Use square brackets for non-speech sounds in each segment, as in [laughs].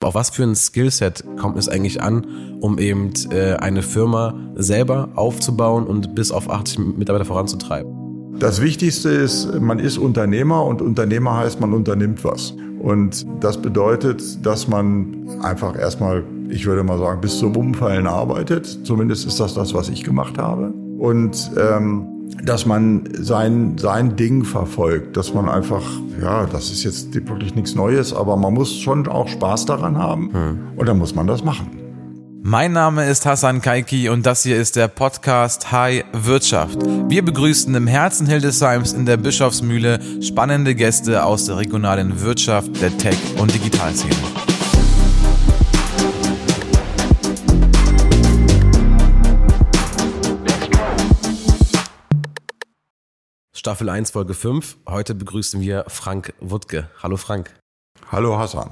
Auf was für ein Skillset kommt es eigentlich an, um eben äh, eine Firma selber aufzubauen und bis auf 80 Mitarbeiter voranzutreiben? Das Wichtigste ist, man ist Unternehmer und Unternehmer heißt, man unternimmt was. Und das bedeutet, dass man einfach erstmal, ich würde mal sagen, bis zum Umfallen arbeitet. Zumindest ist das das, was ich gemacht habe. Und ähm, dass man sein, sein Ding verfolgt, dass man einfach, ja, das ist jetzt wirklich nichts Neues, aber man muss schon auch Spaß daran haben hm. und dann muss man das machen. Mein Name ist Hassan Kaiki und das hier ist der Podcast High Wirtschaft. Wir begrüßen im Herzen Hildesheims in der Bischofsmühle spannende Gäste aus der regionalen Wirtschaft, der Tech- und Digitalszene. Staffel 1, Folge 5. Heute begrüßen wir Frank Wuttke. Hallo Frank. Hallo Hassan.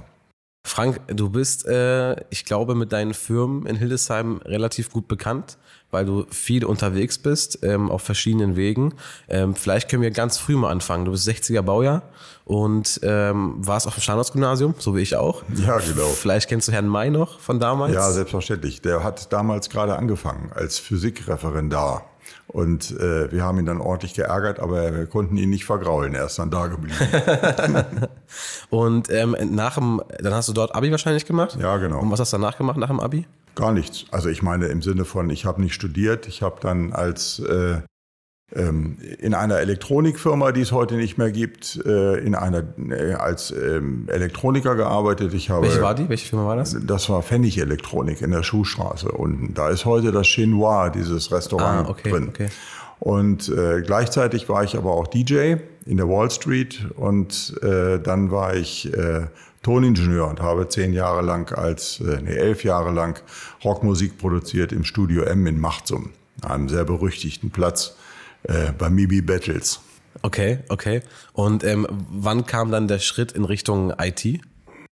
Frank, du bist, äh, ich glaube, mit deinen Firmen in Hildesheim relativ gut bekannt, weil du viel unterwegs bist, ähm, auf verschiedenen Wegen. Ähm, vielleicht können wir ganz früh mal anfangen. Du bist 60er Baujahr und ähm, warst auf dem Standardsgymnasium, so wie ich auch. Ja, genau. Vielleicht kennst du Herrn May noch von damals? Ja, selbstverständlich. Der hat damals gerade angefangen als Physikreferendar. Und äh, wir haben ihn dann ordentlich geärgert, aber wir konnten ihn nicht vergraulen. Er ist dann da geblieben. [laughs] und ähm, nach dem, dann hast du dort Abi wahrscheinlich gemacht? Ja, genau. Und was hast du danach gemacht nach dem Abi? Gar nichts. Also ich meine im Sinne von, ich habe nicht studiert. Ich habe dann als äh, in einer Elektronikfirma, die es heute nicht mehr gibt, äh, in einer äh, als ähm, Elektroniker gearbeitet. Ich habe, Welche war die? Welche Firma war das? Das war Pfennig Elektronik in der Schuhstraße unten. Da ist heute das Chinois, dieses Restaurant ah, okay, drin. Okay. Und äh, gleichzeitig war ich aber auch DJ in der Wall Street und äh, dann war ich äh, Toningenieur und habe zehn Jahre lang als, äh, nee, elf Jahre lang Rockmusik produziert im Studio M in Machtsum, einem sehr berüchtigten Platz äh, bei Mibi Battles. Okay, okay. Und ähm, wann kam dann der Schritt in Richtung IT?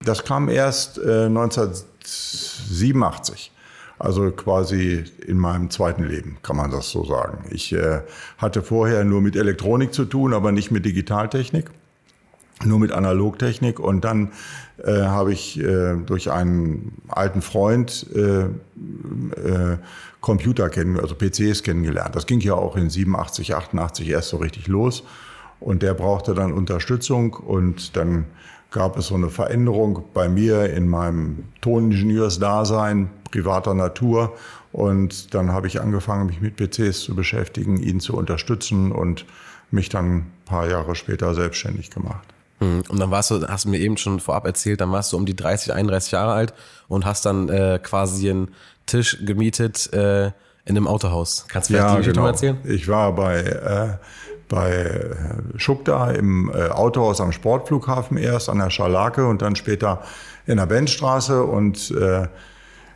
Das kam erst äh, 1987. Also quasi in meinem zweiten Leben, kann man das so sagen. Ich äh, hatte vorher nur mit Elektronik zu tun, aber nicht mit Digitaltechnik, nur mit Analogtechnik. Und dann äh, habe ich äh, durch einen alten Freund äh, äh, Computer kennen, also PCs kennengelernt. Das ging ja auch in 87, 88 erst so richtig los. Und der brauchte dann Unterstützung und dann gab es so eine Veränderung bei mir in meinem Toningenieursdasein privater Natur. Und dann habe ich angefangen, mich mit PCs zu beschäftigen, ihn zu unterstützen und mich dann ein paar Jahre später selbstständig gemacht. Hm, und dann warst du, hast du mir eben schon vorab erzählt, dann warst du um die 30, 31 Jahre alt und hast dann äh, quasi einen Tisch gemietet äh, in einem Autohaus. Kannst du vielleicht ja, die genau. mal erzählen? Ich war bei, äh, bei Schukta im äh, Autohaus am Sportflughafen erst an der Scharlake und dann später in der Benchstraße und äh,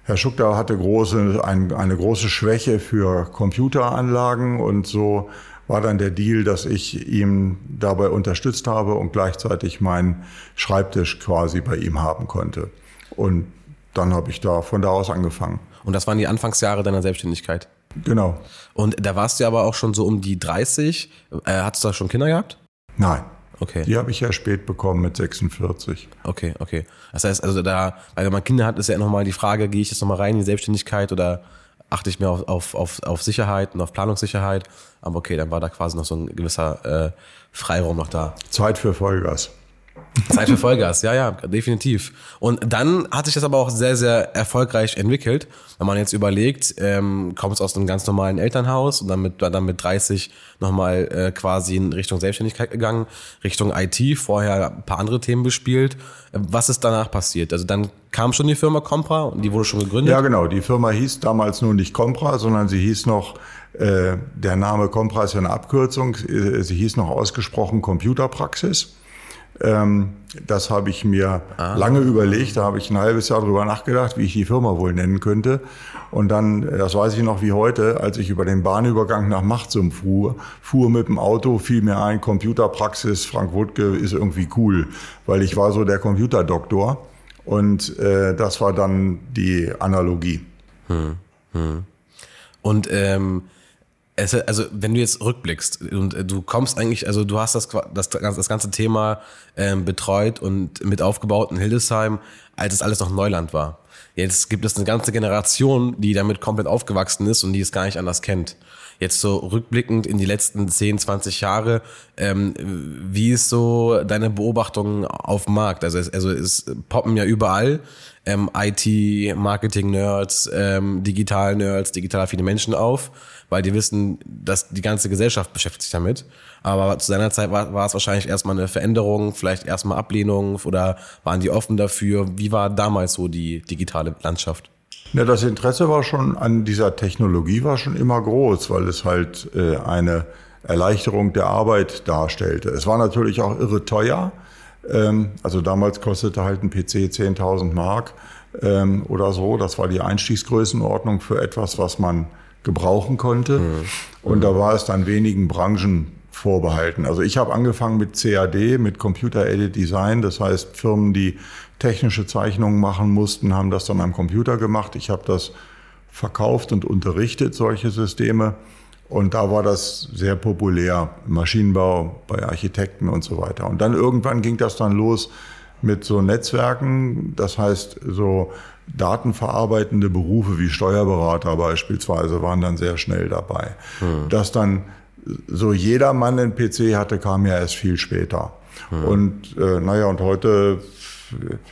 Herr Schukta hatte große, ein, eine große Schwäche für Computeranlagen und so war dann der Deal, dass ich ihm dabei unterstützt habe und gleichzeitig meinen Schreibtisch quasi bei ihm haben konnte. Und dann habe ich da von da aus angefangen. Und das waren die Anfangsjahre deiner Selbstständigkeit? Genau. Und da warst du aber auch schon so um die 30. Äh, hattest du da schon Kinder gehabt? Nein. Okay. Die habe ich ja spät bekommen mit 46. Okay, okay. Das heißt, also da, weil wenn man Kinder hat, ist ja nochmal die Frage, gehe ich jetzt nochmal rein in die Selbstständigkeit oder achte ich mehr auf, auf, auf, auf Sicherheit und auf Planungssicherheit? Aber okay, dann war da quasi noch so ein gewisser äh, Freiraum noch da. Zeit für Vollgas. Zeit für Vollgas, ja, ja, definitiv. Und dann hat sich das aber auch sehr, sehr erfolgreich entwickelt. Wenn man jetzt überlegt, ähm, kommst aus einem ganz normalen Elternhaus und dann mit, dann mit 30 nochmal äh, quasi in Richtung Selbstständigkeit gegangen, Richtung IT, vorher ein paar andere Themen bespielt. Was ist danach passiert? Also dann kam schon die Firma Compra und die wurde schon gegründet? Ja, genau. Die Firma hieß damals nur nicht Compra, sondern sie hieß noch, äh, der Name Compra ist ja eine Abkürzung, äh, sie hieß noch ausgesprochen Computerpraxis. Ähm, das habe ich mir ah. lange überlegt. Da habe ich ein halbes Jahr drüber nachgedacht, wie ich die Firma wohl nennen könnte. Und dann, das weiß ich noch wie heute, als ich über den Bahnübergang nach Machtsum fuhr, fuhr mit dem Auto, fiel mir ein, Computerpraxis Frank Wuttke ist irgendwie cool, weil ich war so der Computerdoktor. Und äh, das war dann die Analogie. Hm, hm. Und ähm, Es, also wenn du jetzt rückblickst und du kommst eigentlich, also du hast das, das, das ganze Thema ähm, betreut und mit aufgebaut in Hildesheim, als es alles noch Neuland war. Jetzt gibt es eine ganze Generation, die damit komplett aufgewachsen ist und die es gar nicht anders kennt. Jetzt so rückblickend in die letzten 10, 20 Jahre, ähm, wie ist so deine Beobachtung auf dem Markt? Also es, also es poppen ja überall ähm, IT, Marketing-Nerds, ähm, Digital-Nerds, digital affine Menschen auf, weil die wissen, dass die ganze Gesellschaft beschäftigt sich damit. Aber zu seiner Zeit war, war es wahrscheinlich erstmal eine Veränderung, vielleicht erstmal Ablehnung oder waren die offen dafür? Wie war damals so die digitale Landschaft? Ja, das Interesse war schon an dieser Technologie war schon immer groß, weil es halt äh, eine Erleichterung der Arbeit darstellte. Es war natürlich auch irre teuer. Ähm, also damals kostete halt ein PC 10.000 Mark ähm, oder so. Das war die Einstiegsgrößenordnung für etwas, was man gebrauchen konnte. Mhm. Und da war es dann wenigen Branchen vorbehalten. Also ich habe angefangen mit CAD, mit Computer Aided Design. Das heißt, Firmen, die technische Zeichnungen machen mussten, haben das dann am Computer gemacht. Ich habe das verkauft und unterrichtet, solche Systeme. Und da war das sehr populär, Maschinenbau, bei Architekten und so weiter. Und dann irgendwann ging das dann los mit so Netzwerken, das heißt so datenverarbeitende Berufe wie Steuerberater beispielsweise waren dann sehr schnell dabei. Hm. Dass dann so jeder Mann einen PC hatte, kam ja erst viel später. Hm. Und äh, naja, und heute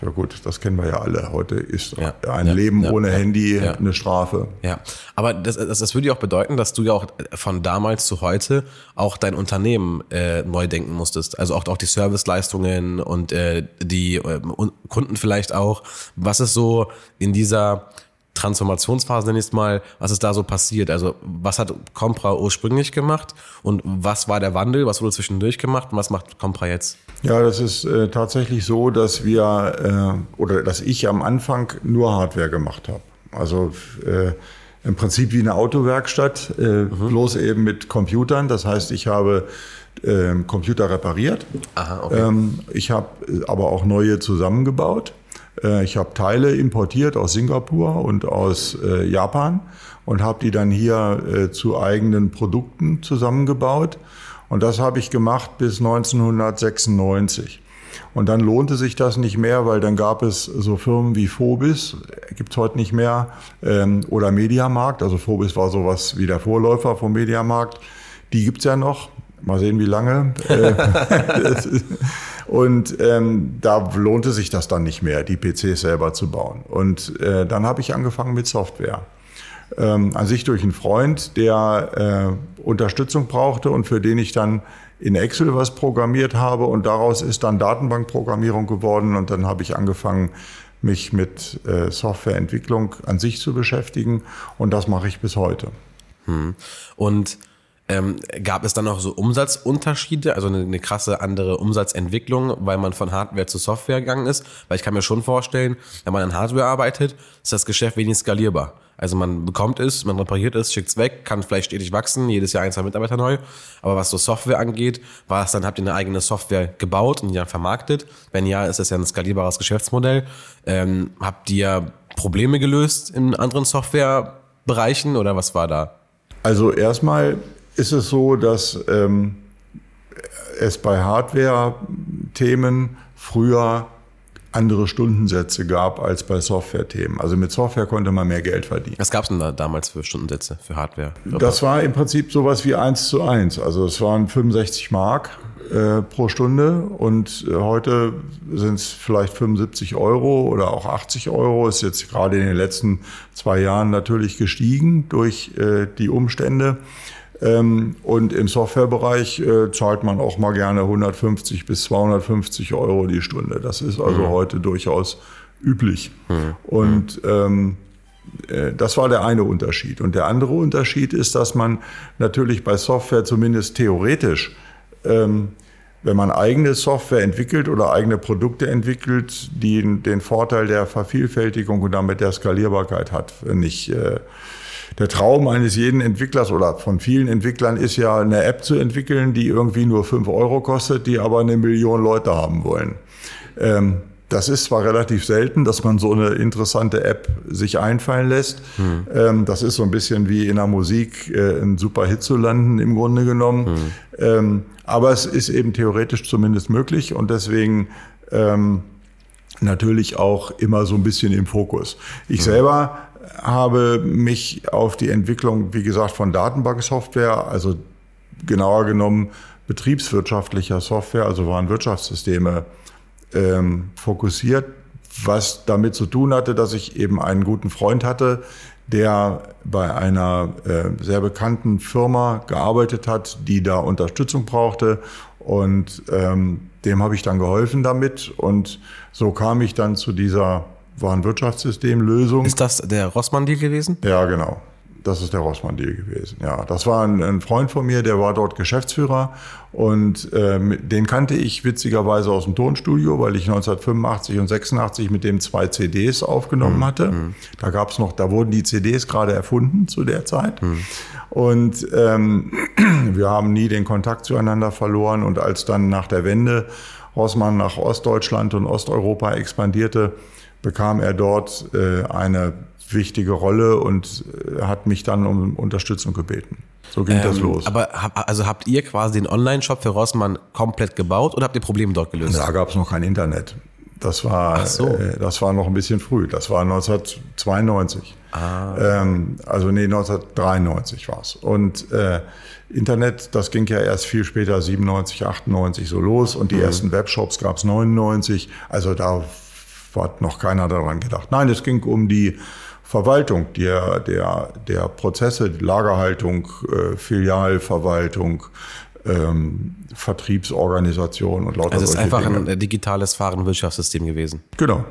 ja gut, das kennen wir ja alle. Heute ist ja, ein ja, Leben ja, ohne Handy eine Strafe. Ja, aber das, das, das würde ja auch bedeuten, dass du ja auch von damals zu heute auch dein Unternehmen äh, neu denken musstest. Also auch, auch die Serviceleistungen und äh, die äh, Kunden vielleicht auch. Was ist so in dieser Transformationsphase nenne ich es mal, was ist da so passiert? Also was hat Compra ursprünglich gemacht und was war der Wandel, was wurde zwischendurch gemacht und was macht Compra jetzt? Ja, das ist äh, tatsächlich so, dass wir äh, oder dass ich am Anfang nur Hardware gemacht habe. Also äh, im Prinzip wie eine Autowerkstatt, äh, mhm. bloß eben mit Computern. Das heißt, ich habe äh, Computer repariert. Aha, okay. ähm, ich habe aber auch neue zusammengebaut. Äh, ich habe Teile importiert aus Singapur und aus äh, Japan und habe die dann hier äh, zu eigenen Produkten zusammengebaut. Und das habe ich gemacht bis 1996. Und dann lohnte sich das nicht mehr, weil dann gab es so Firmen wie Phobis, gibt's heute nicht mehr, ähm, oder Mediamarkt. Also Phobis war sowas wie der Vorläufer vom Mediamarkt. Die gibt's ja noch. Mal sehen, wie lange. [laughs] Und ähm, da lohnte sich das dann nicht mehr, die PCs selber zu bauen. Und äh, dann habe ich angefangen mit Software. Ähm, an sich durch einen Freund, der äh, Unterstützung brauchte und für den ich dann in Excel was programmiert habe und daraus ist dann Datenbankprogrammierung geworden und dann habe ich angefangen, mich mit äh, Softwareentwicklung an sich zu beschäftigen und das mache ich bis heute. Hm. Und ähm, gab es dann noch so Umsatzunterschiede, also eine, eine, krasse andere Umsatzentwicklung, weil man von Hardware zu Software gegangen ist? Weil ich kann mir schon vorstellen, wenn man an Hardware arbeitet, ist das Geschäft wenig skalierbar. Also man bekommt es, man repariert es, schickt es weg, kann vielleicht stetig wachsen, jedes Jahr ein, zwei Mitarbeiter neu. Aber was so Software angeht, war es dann, habt ihr eine eigene Software gebaut und die dann vermarktet? Wenn ja, ist das ja ein skalierbares Geschäftsmodell. Ähm, habt ihr Probleme gelöst in anderen Softwarebereichen oder was war da? Also erstmal ist es so, dass ähm, es bei Hardware-Themen früher andere Stundensätze gab als bei Software-Themen. Also mit Software konnte man mehr Geld verdienen. Was gab es denn da damals für Stundensätze für Hardware? Das war im Prinzip sowas wie eins zu eins. Also es waren 65 Mark äh, pro Stunde und äh, heute sind es vielleicht 75 Euro oder auch 80 Euro. Ist jetzt gerade in den letzten zwei Jahren natürlich gestiegen durch äh, die Umstände. Ähm, und im Softwarebereich äh, zahlt man auch mal gerne 150 bis 250 Euro die Stunde. Das ist also mhm. heute durchaus üblich. Mhm. Und ähm, äh, das war der eine Unterschied. Und der andere Unterschied ist, dass man natürlich bei Software zumindest theoretisch, ähm, wenn man eigene Software entwickelt oder eigene Produkte entwickelt, die den Vorteil der Vervielfältigung und damit der Skalierbarkeit hat, nicht äh, der Traum eines jeden Entwicklers oder von vielen Entwicklern ist ja, eine App zu entwickeln, die irgendwie nur fünf Euro kostet, die aber eine Million Leute haben wollen. Ähm, das ist zwar relativ selten, dass man so eine interessante App sich einfallen lässt. Hm. Ähm, das ist so ein bisschen wie in der Musik äh, ein super Hit zu landen, im Grunde genommen. Hm. Ähm, aber es ist eben theoretisch zumindest möglich und deswegen ähm, natürlich auch immer so ein bisschen im Fokus. Ich hm. selber habe mich auf die Entwicklung, wie gesagt, von Datenbanksoftware, also genauer genommen betriebswirtschaftlicher Software, also Warenwirtschaftssysteme, ähm, fokussiert, was damit zu tun hatte, dass ich eben einen guten Freund hatte, der bei einer äh, sehr bekannten Firma gearbeitet hat, die da Unterstützung brauchte. Und ähm, dem habe ich dann geholfen damit. Und so kam ich dann zu dieser Warenwirtschaftssystemlösung. Ist das der Rossmann-Deal gewesen? Ja, genau. Das ist der Rossmann-Deal gewesen. Ja, das war ein, ein, Freund von mir, der war dort Geschäftsführer und ähm, den kannte ich witzigerweise aus dem Tonstudio, weil ich 1985 und 86 mit dem zwei CDs aufgenommen mhm. hatte. Mhm. Da gab's noch, da wurden die CDs gerade erfunden zu der Zeit. Mhm. Und ähm, [clears throat] wir haben nie den Kontakt zueinander verloren. Und als dann nach der Wende Rossmann nach Ostdeutschland und Osteuropa expandierte, bekam er dort äh, eine wichtige Rolle und äh, hat mich dann um Unterstützung gebeten. So ging ähm, das los. Aber also habt ihr quasi den Online-Shop für Rossmann komplett gebaut oder habt ihr Probleme dort gelöst? Da gab es noch kein Internet. Das war, so. äh, das war noch ein bisschen früh. Das war 1992. Ah. Ähm, also nee, 1993 war es. Und äh, Internet, das ging ja erst viel später, 97, 98 so los. Und die mhm. ersten Webshops gab es 99. Also da hat noch keiner daran gedacht. Nein, es ging um die Verwaltung der, der, der Prozesse, Lagerhaltung, äh, Filialverwaltung, ähm, Vertriebsorganisation und lauter Also es ist einfach Dinge. ein digitales Warenwirtschaftssystem gewesen. Genau.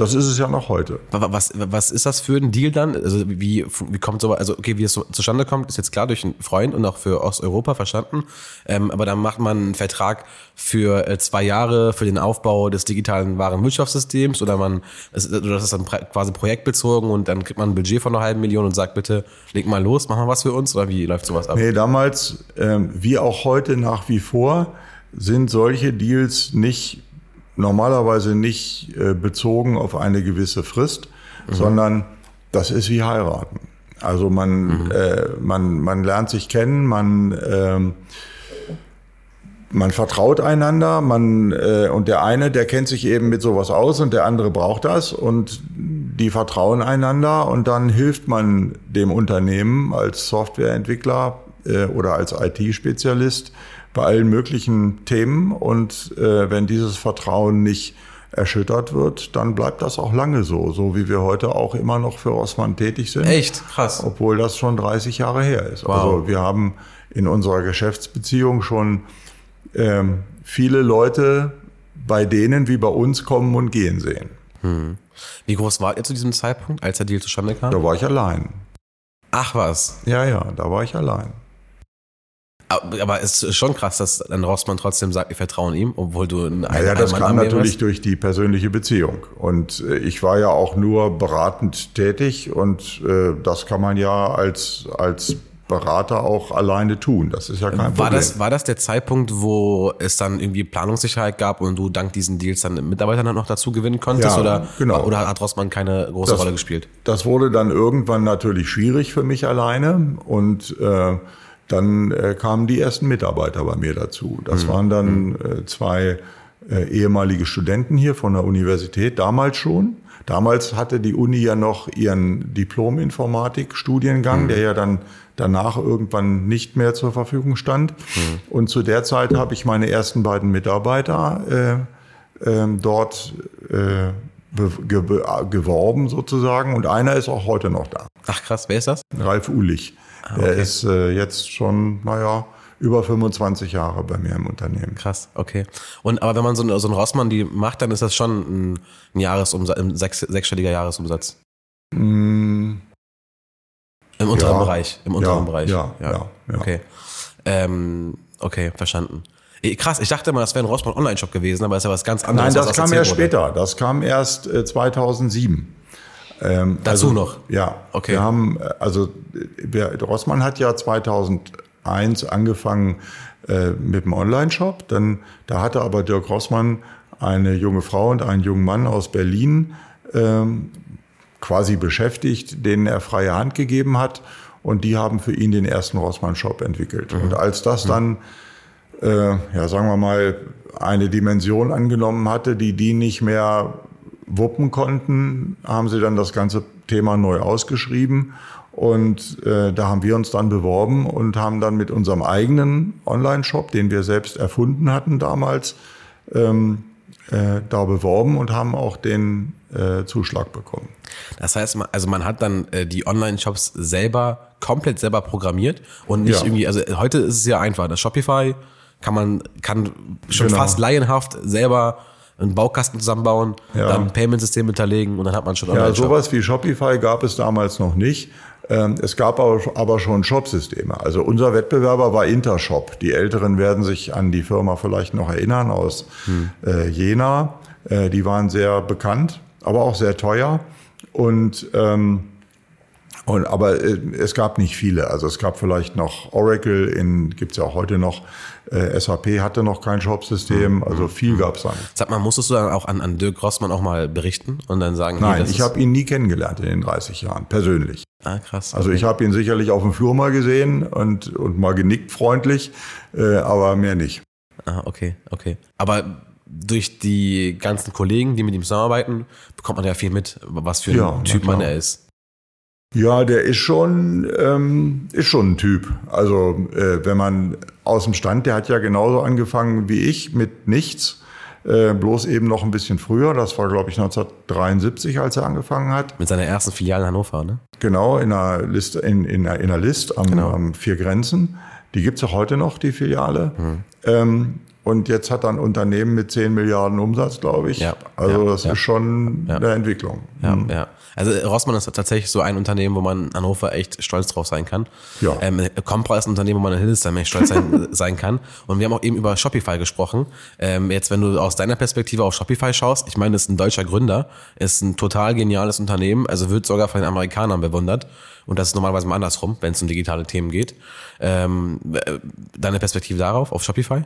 Das ist es ja noch heute. Was, was ist das für ein Deal dann? Also wie, wie kommt so, also okay, wie es so zustande kommt, ist jetzt klar durch einen Freund und auch für Osteuropa verstanden. Ähm, aber dann macht man einen Vertrag für äh, zwei Jahre für den Aufbau des digitalen Warenwirtschaftssystems oder man, das, das ist dann quasi projektbezogen und dann kriegt man ein Budget von einer halben Million und sagt bitte, leg mal los, mach mal was für uns oder wie läuft sowas ab? Nee, damals, ähm, wie auch heute nach wie vor, sind solche Deals nicht normalerweise nicht äh, bezogen auf eine gewisse Frist, mhm. sondern das ist wie heiraten. Also man, mhm. äh, man, man lernt sich kennen, man, ähm, man vertraut einander, man äh, und der eine, der kennt sich eben mit sowas aus und der andere braucht das und die vertrauen einander und dann hilft man dem Unternehmen als Softwareentwickler äh, oder als IT-Spezialist bei allen möglichen Themen. Und äh, wenn dieses Vertrauen nicht erschüttert wird, dann bleibt das auch lange so, so wie wir heute auch immer noch für Rossmann tätig sind. Echt? Krass. Obwohl das schon 30 Jahre her ist. Wow. Also wir haben in unserer Geschäftsbeziehung schon ähm, viele Leute bei denen wie bei uns kommen und gehen sehen. Hm. Wie groß wart ihr zu diesem Zeitpunkt, als der Deal zustande kam? Da war ich allein. Ach was. Ja, ja, da war ich allein. Aber es ist schon krass, dass dann Rossmann trotzdem sagt, wir vertrauen ihm, obwohl du einen Ja, das kam natürlich hast. durch die persönliche Beziehung. Und äh, ich war ja auch nur beratend tätig und äh, das kann man ja als, als Berater auch alleine tun. Das ist ja kein war Problem. Das, war das der Zeitpunkt, wo es dann irgendwie Planungssicherheit gab und du dank diesen Deals dann Mitarbeiter dann noch dazu gewinnen konntest? Ja, oder, genau. oder hat Rossmann keine große das, Rolle gespielt? Das wurde dann irgendwann natürlich schwierig für mich alleine und äh, dann äh, kamen die ersten Mitarbeiter bei mir dazu. Das mhm. waren dann mhm. äh, zwei äh, ehemalige Studenten hier von der Universität, damals schon. Damals hatte die Uni ja noch ihren Diplom-Informatik-Studiengang, mhm. der ja dann danach irgendwann nicht mehr zur Verfügung stand. Mhm. Und zu der Zeit habe ich meine ersten beiden Mitarbeiter äh, äh, dort äh, geworben sozusagen. Und einer ist auch heute noch da. Ach krass, wer ist das? Ralf Ulich. Ah, okay. Er ist äh, jetzt schon, naja, über 25 Jahre bei mir im Unternehmen. Krass, okay. Und aber wenn man so, ein, so einen Rossmann die macht, dann ist das schon ein, ein Jahresumsatz, ein sechs, sechsstelliger Jahresumsatz. Mm. Im unteren ja, Bereich. Im unteren ja, Bereich. Ja, ja, ja. Okay. Ähm, okay, verstanden. Krass, ich dachte immer, das wäre ein Rossmann Online-Shop gewesen, aber ist ja was ganz anderes. Nein, das kam erst später. Das kam erst äh, 2007. Ähm, Dazu also, noch? Ja. Okay. Wir haben, äh, also wir, Rossmann hat ja 2001 angefangen äh, mit dem Online-Shop. Dann, da hatte aber Dirk Rossmann eine junge Frau und einen jungen Mann aus Berlin ähm, quasi beschäftigt, denen er freie Hand gegeben hat. Und die haben für ihn den ersten Rossmann-Shop entwickelt. Mhm. Und als das dann, äh, ja, sagen wir mal, eine Dimension angenommen hatte, die die nicht mehr wuppen konnten, haben sie dann das ganze Thema neu ausgeschrieben. Und äh, da haben wir uns dann beworben und haben dann mit unserem eigenen Online-Shop, den wir selbst erfunden hatten damals, ähm, äh, da beworben und haben auch den äh, Zuschlag bekommen. Das heißt, also man hat dann äh, die Online-Shops selber komplett selber programmiert und nicht ja. irgendwie, also heute ist es ja einfach, das Shopify kann man, kann schon genau. fast laienhaft selber einen Baukasten zusammenbauen, ja. dann ein Payment-System hinterlegen und dann hat man schon Ja, sowas wie Shopify gab es damals noch nicht. Ähm, es gab aber schon Shop-Systeme. Also unser Wettbewerber war Intershop. Die Älteren werden sich an die Firma vielleicht noch erinnern aus hm. Äh, Jena. Äh, die waren sehr bekannt, aber auch sehr teuer. Und ähm, und, aber äh, es gab nicht viele. Also es gab vielleicht noch Oracle, in gibt's ja auch heute noch. Äh, SAP hatte noch kein Shop-System, mhm. also viel gab's da nicht. Sag mal, musstest du dann auch an, an Dirk Rossmann auch mal berichten und dann sagen, Nein, ich habe ihn nie kennengelernt in den 30 Jahren, persönlich. Ah, krass. Also ich habe ihn sicherlich auf dem Flur mal gesehen und, und mal genickt freundlich, äh, aber mehr nicht. Ah, okay, okay. Aber durch die ganzen Kollegen, die mit ihm zusammenarbeiten, bekommt man ja viel mit, was für ein ja, Typ man er ist. Ja, der ist schon, ähm, ist schon ein Typ. Also äh, wenn man aus dem Stand, der hat ja genauso angefangen wie ich mit nichts, äh, bloß eben noch ein bisschen früher. Das war, glaube ich, 1973, als er angefangen hat. Mit seiner ersten Filiale in Hannover, ne? Genau, in einer List, in, in, in einer List am, genau. am Vier Grenzen. Die gibt's auch heute noch, die Filiale. Mhm. Ähm, und jetzt hat er ein Unternehmen mit 10 Milliarden Umsatz, glaube ich. Ja, also ja, das ja, ist schon eine Entwicklung. Ja, mhm. ja. Also Rossmann ist tatsächlich so ein Unternehmen, wo man in Hannover echt stolz drauf sein kann. Ja. Ähm, Compra ist ein Unternehmen, wo man in Hildesheim echt stolz sein, [laughs] sein kann. Und wir haben auch eben über Shopify gesprochen. Ähm, jetzt, wenn du aus deiner Perspektive auf Shopify schaust, ich meine, das ist ein deutscher Gründer, ist ein total geniales Unternehmen, also wird sogar von den Amerikanern bewundert. Und das ist normalerweise mal andersrum, wenn es um digitale Themen geht. Ähm, äh, deine Perspektive darauf, auf Shopify?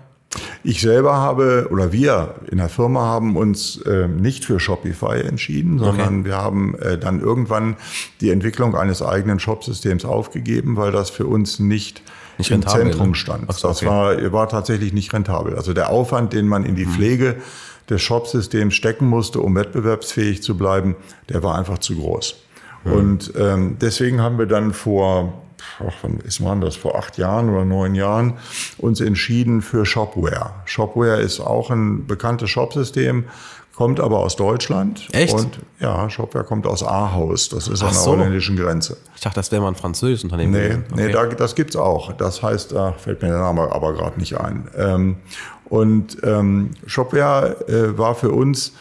Ich selber habe oder wir in der Firma haben uns äh, nicht für Shopify entschieden, sondern okay. wir haben äh, dann irgendwann die Entwicklung eines eigenen Shopsystems aufgegeben, weil das für uns nicht, nicht im rentabel, Zentrum ne? stand. So, das okay. war, war tatsächlich nicht rentabel. Also der Aufwand, den man in die hm. Pflege des Shopsystems stecken musste, um wettbewerbsfähig zu bleiben, der war einfach zu groß. Hm. Und ähm, deswegen haben wir dann vor ach, wann ist man das, vor acht Jahren oder neun Jahren, uns entschieden für Shopware. Shopware ist auch ein bekanntes Shopsystem, kommt aber aus Deutschland. Echt? Und ja, Shopware kommt aus Ahaus, das ist ach an der so. holländischen Grenze. Ich dachte, das wäre mal ein französisches Unternehmen. Nee, okay. nee da, das gibt's auch. Das heißt, da fällt mir der Name aber gerade nicht ein. Ähm, und ähm, Shopware äh, war für uns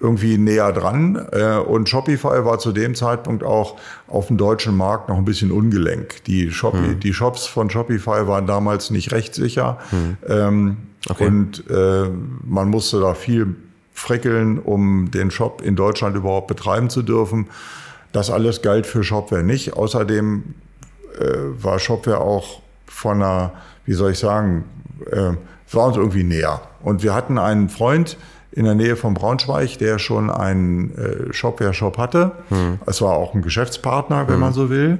irgendwie näher dran. Äh, und Shopify war zu dem Zeitpunkt auch auf dem deutschen Markt noch ein bisschen ungelenk. Die, Shop hm. die Shops von Shopify waren damals nicht rechtssicher. Hm. Ähm, okay. Und äh, man musste da viel frickeln, um den Shop in Deutschland überhaupt betreiben zu dürfen. Das alles galt für Shopware nicht. Außerdem äh, war Shopware auch von einer, wie soll ich sagen, äh, war uns irgendwie näher. Und wir hatten einen Freund, in der Nähe von Braunschweig, der schon einen äh, Shopware-Shop hatte. Hm. Es war auch ein Geschäftspartner, wenn hm. man so will.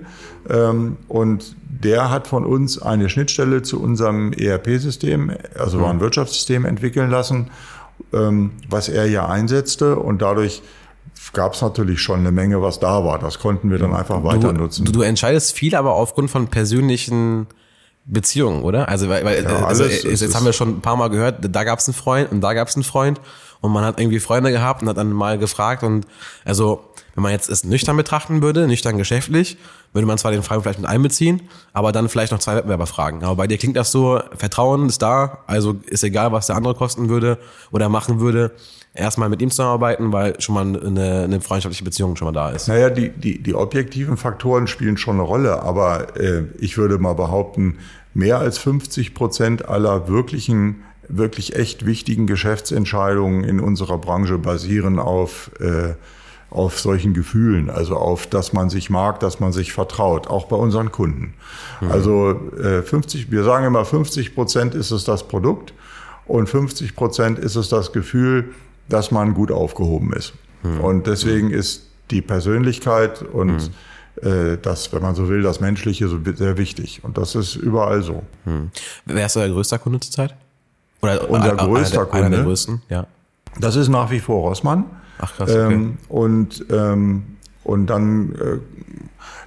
Ähm, und der hat von uns eine Schnittstelle zu unserem ERP-System, also hm. war ein Wirtschaftssystem entwickeln lassen, ähm, was er ja einsetzte. Und dadurch gab es natürlich schon eine Menge, was da war. Das konnten wir dann einfach weiter nutzen. Du, du entscheidest viel, aber aufgrund von persönlichen Beziehungen, oder? Also, weil, weil ja, also, jetzt ist, haben wir schon ein paar Mal gehört, da gab es einen Freund und da gab es einen Freund und man hat irgendwie Freunde gehabt und hat dann mal gefragt und also wenn man jetzt es nüchtern betrachten würde, nüchtern geschäftlich, würde man zwar den Freund vielleicht mit einbeziehen, aber dann vielleicht noch zwei Wettbewerber fragen. Aber bei dir klingt das so, Vertrauen ist da, also ist egal, was der andere kosten würde oder machen würde, erstmal mit ihm zusammenarbeiten, weil schon mal eine, eine freundschaftliche Beziehung schon mal da ist. Naja, die, die, die objektiven Faktoren spielen schon eine Rolle, aber äh, ich würde mal behaupten, mehr als 50 Prozent aller wirklichen, wirklich echt wichtigen Geschäftsentscheidungen in unserer Branche basieren auf, äh, auf solchen Gefühlen, also auf, dass man sich mag, dass man sich vertraut, auch bei unseren Kunden. Mhm. Also äh, 50, wir sagen immer 50 Prozent ist es das Produkt und 50 Prozent ist es das Gefühl, dass man gut aufgehoben ist. Und deswegen ist die Persönlichkeit und äh, das, wenn man so will, das Menschliche so sehr wichtig. Und das ist überall so. Wer ist euer größter Kunde zurzeit? Oder Unser einer- größter einer, der- Einer der Kunde? größten, ja. Das ist nach wie vor Rossmann. Ach krass, okay. Ähm, und, ähm, und dann, äh,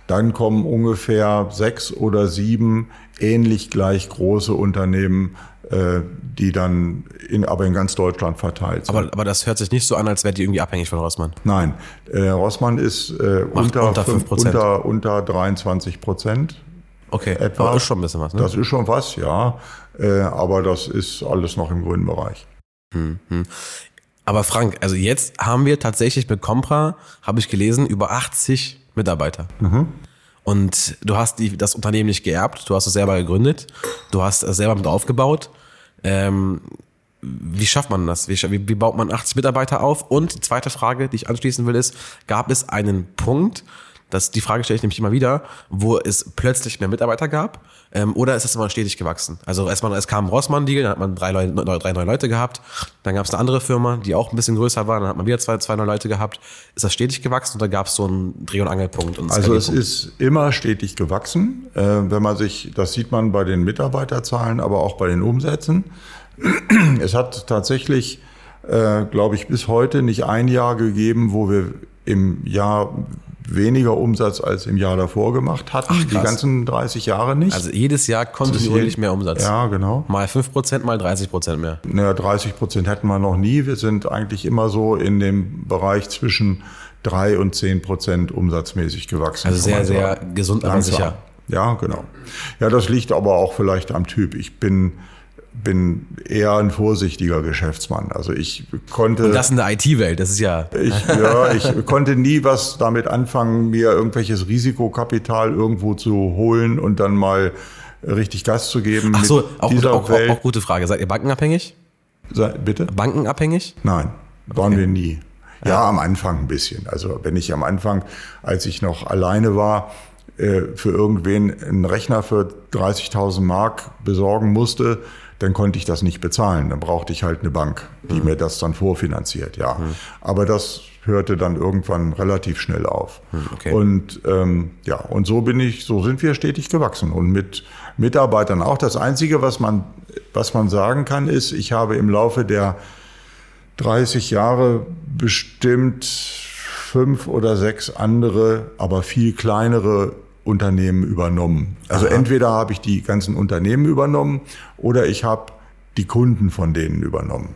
dann kommen ungefähr sechs oder sieben ähnlich gleich große Unternehmen, äh, die dann in, aber in ganz Deutschland verteilt sind. aber, aber das hört sich nicht so an, als wärt ihr irgendwie abhängig von Rossmann. Nein, äh, Rossmann ist äh, unter, unter fünf- 5%. unter, unter 23 Prozent. Okay, Etwa. aber ist schon ein bisschen was, ne? Das ist schon was, ja. Äh, aber das ist alles noch im grünen Bereich. Aber Frank, also jetzt haben wir tatsächlich mit Compra, habe ich gelesen, über 80 Mitarbeiter. Und du hast die, das Unternehmen nicht geerbt, du hast es selber gegründet, du hast es selber mit aufgebaut. Ähm, wie schafft man das? Wie, wie baut man 80 Mitarbeiter auf? Und die zweite Frage, die ich anschließen will, ist, gab es einen Punkt, das, die Frage stelle ich nämlich immer wieder, wo es plötzlich mehr Mitarbeiter gab? Ähm, oder ist es immer stetig gewachsen? Also erstmal, es kam Rossmann-Deal, dann hat man drei, Leu neu- drei neue Leute gehabt. Dann gab es eine andere Firma, die auch ein bisschen größer war, dann hat man wieder zwei, zwei neue Leute gehabt. Ist das stetig gewachsen oder gab es so einen Dreh- und Angelpunkt? Und Also es ist immer stetig gewachsen. Äh, wenn man sich, das sieht man bei den Mitarbeiterzahlen, aber auch bei den Umsätzen. [clears throat] Es hat tatsächlich, äh, glaube ich, bis heute nicht ein Jahr gegeben, wo wir im Jahr weniger Umsatz als im Jahr davor gemacht hatten. Ach, Die ganzen 30 Jahre nicht. Also jedes Jahr kontinuierlich mehr Umsatz. Ja, genau. Mal 5%, mal 30% mehr. Naja, 30 Prozent hätten wir noch nie. Wir sind eigentlich immer so in dem Bereich zwischen drei und zehn Prozent umsatzmäßig gewachsen. Also sehr, sehr gesund, aber sicher. Ja, genau. Ja, das liegt aber auch vielleicht am Typ. Ich bin, bin eher ein vorsichtiger Geschäftsmann. Also ich konnte. Und das in der IT-Welt, das ist ja. Ich, ja, ich konnte nie was damit anfangen, mir irgendwelches Risikokapital irgendwo zu holen und dann mal richtig Gas zu geben. Ach so, auch, dieser auch, auch, Welt. auch gute Frage. Seid ihr bankenabhängig? Sei- Bitte? Bankenabhängig? Nein, waren wir nie. Ja, am Anfang ein bisschen. Also wenn ich am Anfang, als ich noch alleine war, äh, für irgendwen einen Rechner für 30.000 Mark besorgen musste, dann konnte ich das nicht bezahlen. Dann brauchte ich halt eine Bank, die mir das dann vorfinanziert. Ja, aber das hörte dann irgendwann relativ schnell auf. okay. Und ähm, ja, und so bin ich, so sind wir stetig gewachsen und mit Mitarbeitern auch. Das Einzige, was man, was man sagen kann, ist, ich habe im Laufe der 30 Jahre bestimmt fünf oder sechs andere, aber viel kleinere Unternehmen übernommen. Also entweder habe ich die ganzen Unternehmen übernommen oder ich habe die Kunden von denen übernommen.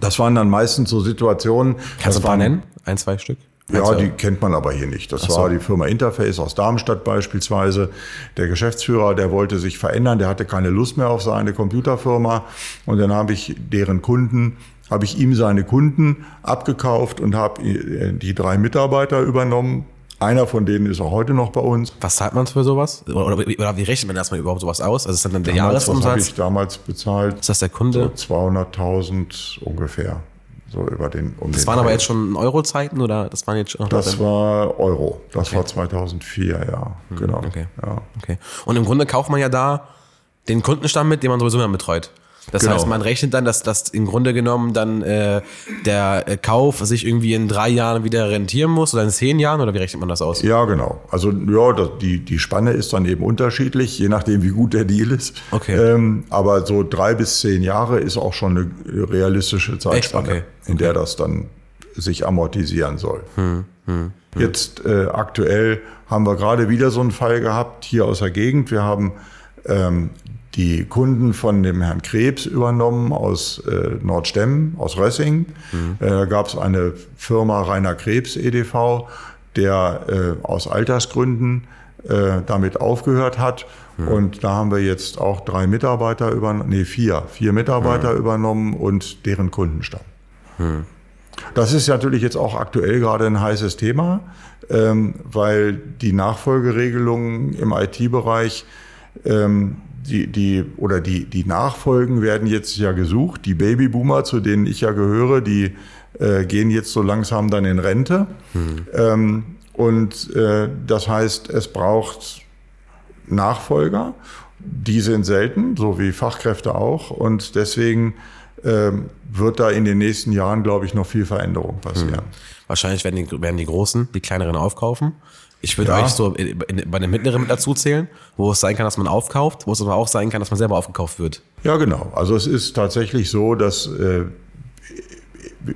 Das waren dann meistens so Situationen. Kannst du das ein paar waren- nennen? Ein, zwei Stück? Ja, zwei? die kennt man aber hier nicht. Das so. war die Firma Interface aus Darmstadt beispielsweise. Der Geschäftsführer, der wollte sich verändern, der hatte keine Lust mehr auf seine Computerfirma. Und dann habe ich deren Kunden, habe ich ihm seine Kunden abgekauft und habe äh, die drei Mitarbeiter übernommen. Einer von denen ist auch heute noch bei uns. Was zahlt man für sowas? Oder, oder, wie- oder wie rechnet man erstmal überhaupt sowas aus? Also ist das dann der Damals, was habe Jahresumsatz? ich damals bezahlt? Ist das der Kunde? So 200.000 ungefähr. So über den, um Das den waren aber Dreh. jetzt schon Euro-Zeiten oder das waren jetzt schon Das war Euro. Das war 2004, ja. Genau. Hm, Okay. Ja. Okay. Und im Grunde kauft man ja da den Kundenstamm mit, den man sowieso immer betreut. Das Genau. heißt, man rechnet dann, dass das im Grunde genommen dann äh, der äh, Kauf sich irgendwie in drei Jahren wieder rentieren muss oder in zehn Jahren oder wie rechnet man das aus? Ja, genau. Also ja, die, die Spanne ist dann eben unterschiedlich, je nachdem, wie gut der Deal ist. Okay. Ähm, aber so drei bis zehn Jahre ist auch schon eine realistische Zeitspanne, Okay. in der das dann sich amortisieren soll. Hm, Jetzt äh, aktuell haben wir gerade wieder so einen Fall gehabt hier aus der Gegend. Wir haben ähm, die Kunden von dem Herrn Krebs übernommen aus äh, Nordstemmen, aus Rössing. Äh, da gab es eine Firma Rainer Krebs EDV, der äh, aus Altersgründen äh, damit aufgehört hat. Und da haben wir jetzt auch drei Mitarbeiter übernommen, nee, vier, vier Mitarbeiter übernommen und deren Kundenstamm. Das ist natürlich jetzt auch aktuell gerade ein heißes Thema, ähm, weil die Nachfolgeregelungen im IT-Bereich, ähm, die, die, oder die, die Nachfolgen werden jetzt ja gesucht. Die Babyboomer, zu denen ich ja gehöre, die äh, gehen jetzt so langsam dann in Rente. Ähm, und äh, das heißt, es braucht Nachfolger. die sind selten, so wie Fachkräfte auch. Und deswegen ähm, wird da in den nächsten Jahren, glaube ich, noch viel Veränderung passieren. Hm. Wahrscheinlich werden die, werden die Großen die kleineren aufkaufen. Ich würde ja. euch so in, in, bei den mittleren mit dazu zählen, wo es sein kann, dass man aufkauft, wo es aber auch sein kann, dass man selber aufgekauft wird. Ja, genau. Also es ist tatsächlich so, dass äh,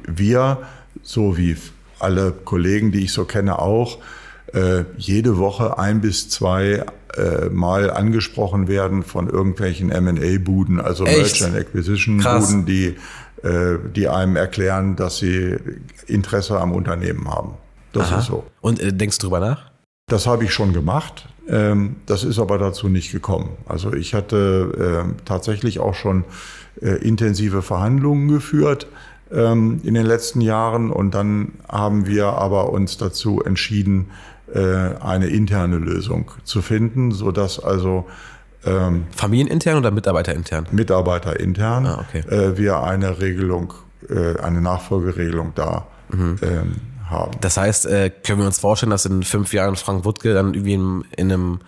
wir, so wie alle Kollegen, die ich so kenne, auch äh, jede Woche ein bis zwei äh, Mal angesprochen werden von irgendwelchen M&A-Buden, also Echt? Merchant Acquisition-Buden, die, äh, die einem erklären, dass sie Interesse am Unternehmen haben. Das Aha. ist so. Und äh, denkst du drüber nach? Das habe ich schon gemacht. Ähm, das ist aber dazu nicht gekommen. Also ich hatte äh, tatsächlich auch schon äh, intensive Verhandlungen geführt ähm, in den letzten Jahren und dann haben wir aber uns dazu entschieden, äh, eine interne Lösung zu finden, so dass also ähm, Familienintern oder Mitarbeiterintern? Mitarbeiterintern ah, okay. äh, wir eine Regelung, äh, eine Nachfolgeregelung da mhm. ähm, haben. Das heißt, äh, können wir uns vorstellen, dass in fünf Jahren Frank Wuttke dann irgendwie in, in einem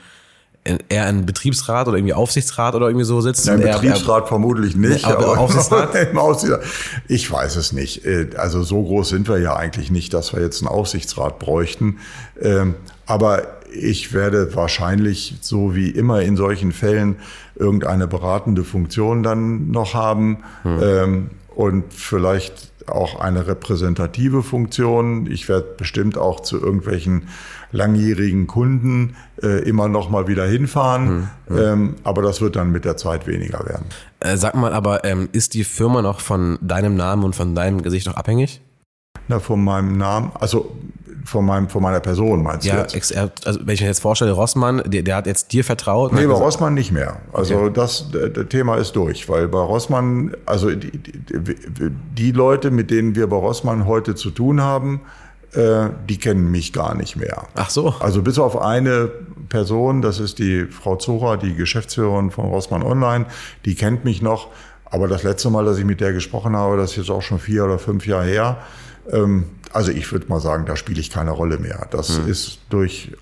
eher ein Betriebsrat oder irgendwie Aufsichtsrat oder irgendwie so sitzt? Nein, Betriebsrat eher, vermutlich nicht. aber, aber [laughs] Aufsichtsrat? ich weiß es nicht. Äh, also so groß sind wir ja eigentlich nicht, dass wir jetzt einen Aufsichtsrat bräuchten. Ähm, aber ich werde wahrscheinlich, so wie immer in solchen Fällen, irgendeine beratende Funktion dann noch haben. Hm. Und vielleicht auch eine repräsentative Funktion. Ich werde bestimmt auch zu irgendwelchen langjährigen Kunden äh, immer noch mal wieder hinfahren. Hm, hm. Ähm, aber das wird dann mit der Zeit weniger werden. Äh, sag mal, aber ähm, ist die Firma noch von deinem Namen und von deinem Gesicht noch abhängig? Na, von meinem Namen, also von, meinem, von meiner Person meinst ja, du jetzt? also wenn ich mir jetzt vorstelle, Rossmann, der, der hat jetzt dir vertraut. Nee, bei Rossmann nicht mehr. Also okay. das, das Thema ist durch, weil bei Rossmann, also die, die, die Leute, mit denen wir bei Rossmann heute zu tun haben, äh, die kennen mich gar nicht mehr. Ach so. Also bis auf eine Person, das ist die Frau Zora, die Geschäftsführerin von Rossmann Online, die kennt mich noch. Aber das letzte Mal, dass ich mit der gesprochen habe, das ist jetzt auch schon vier oder fünf Jahre her. Ähm, also ich würde mal sagen, da spiele ich keine Rolle mehr. Das hm. ist durch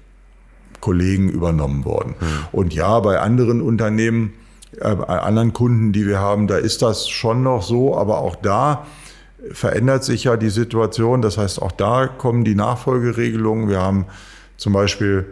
Kollegen übernommen worden. Hm. Und ja, bei anderen Unternehmen, äh, bei anderen Kunden, die wir haben, da ist das schon noch so, aber auch da verändert sich ja die Situation. Das heißt, auch da kommen die Nachfolgeregelungen. Wir haben zum Beispiel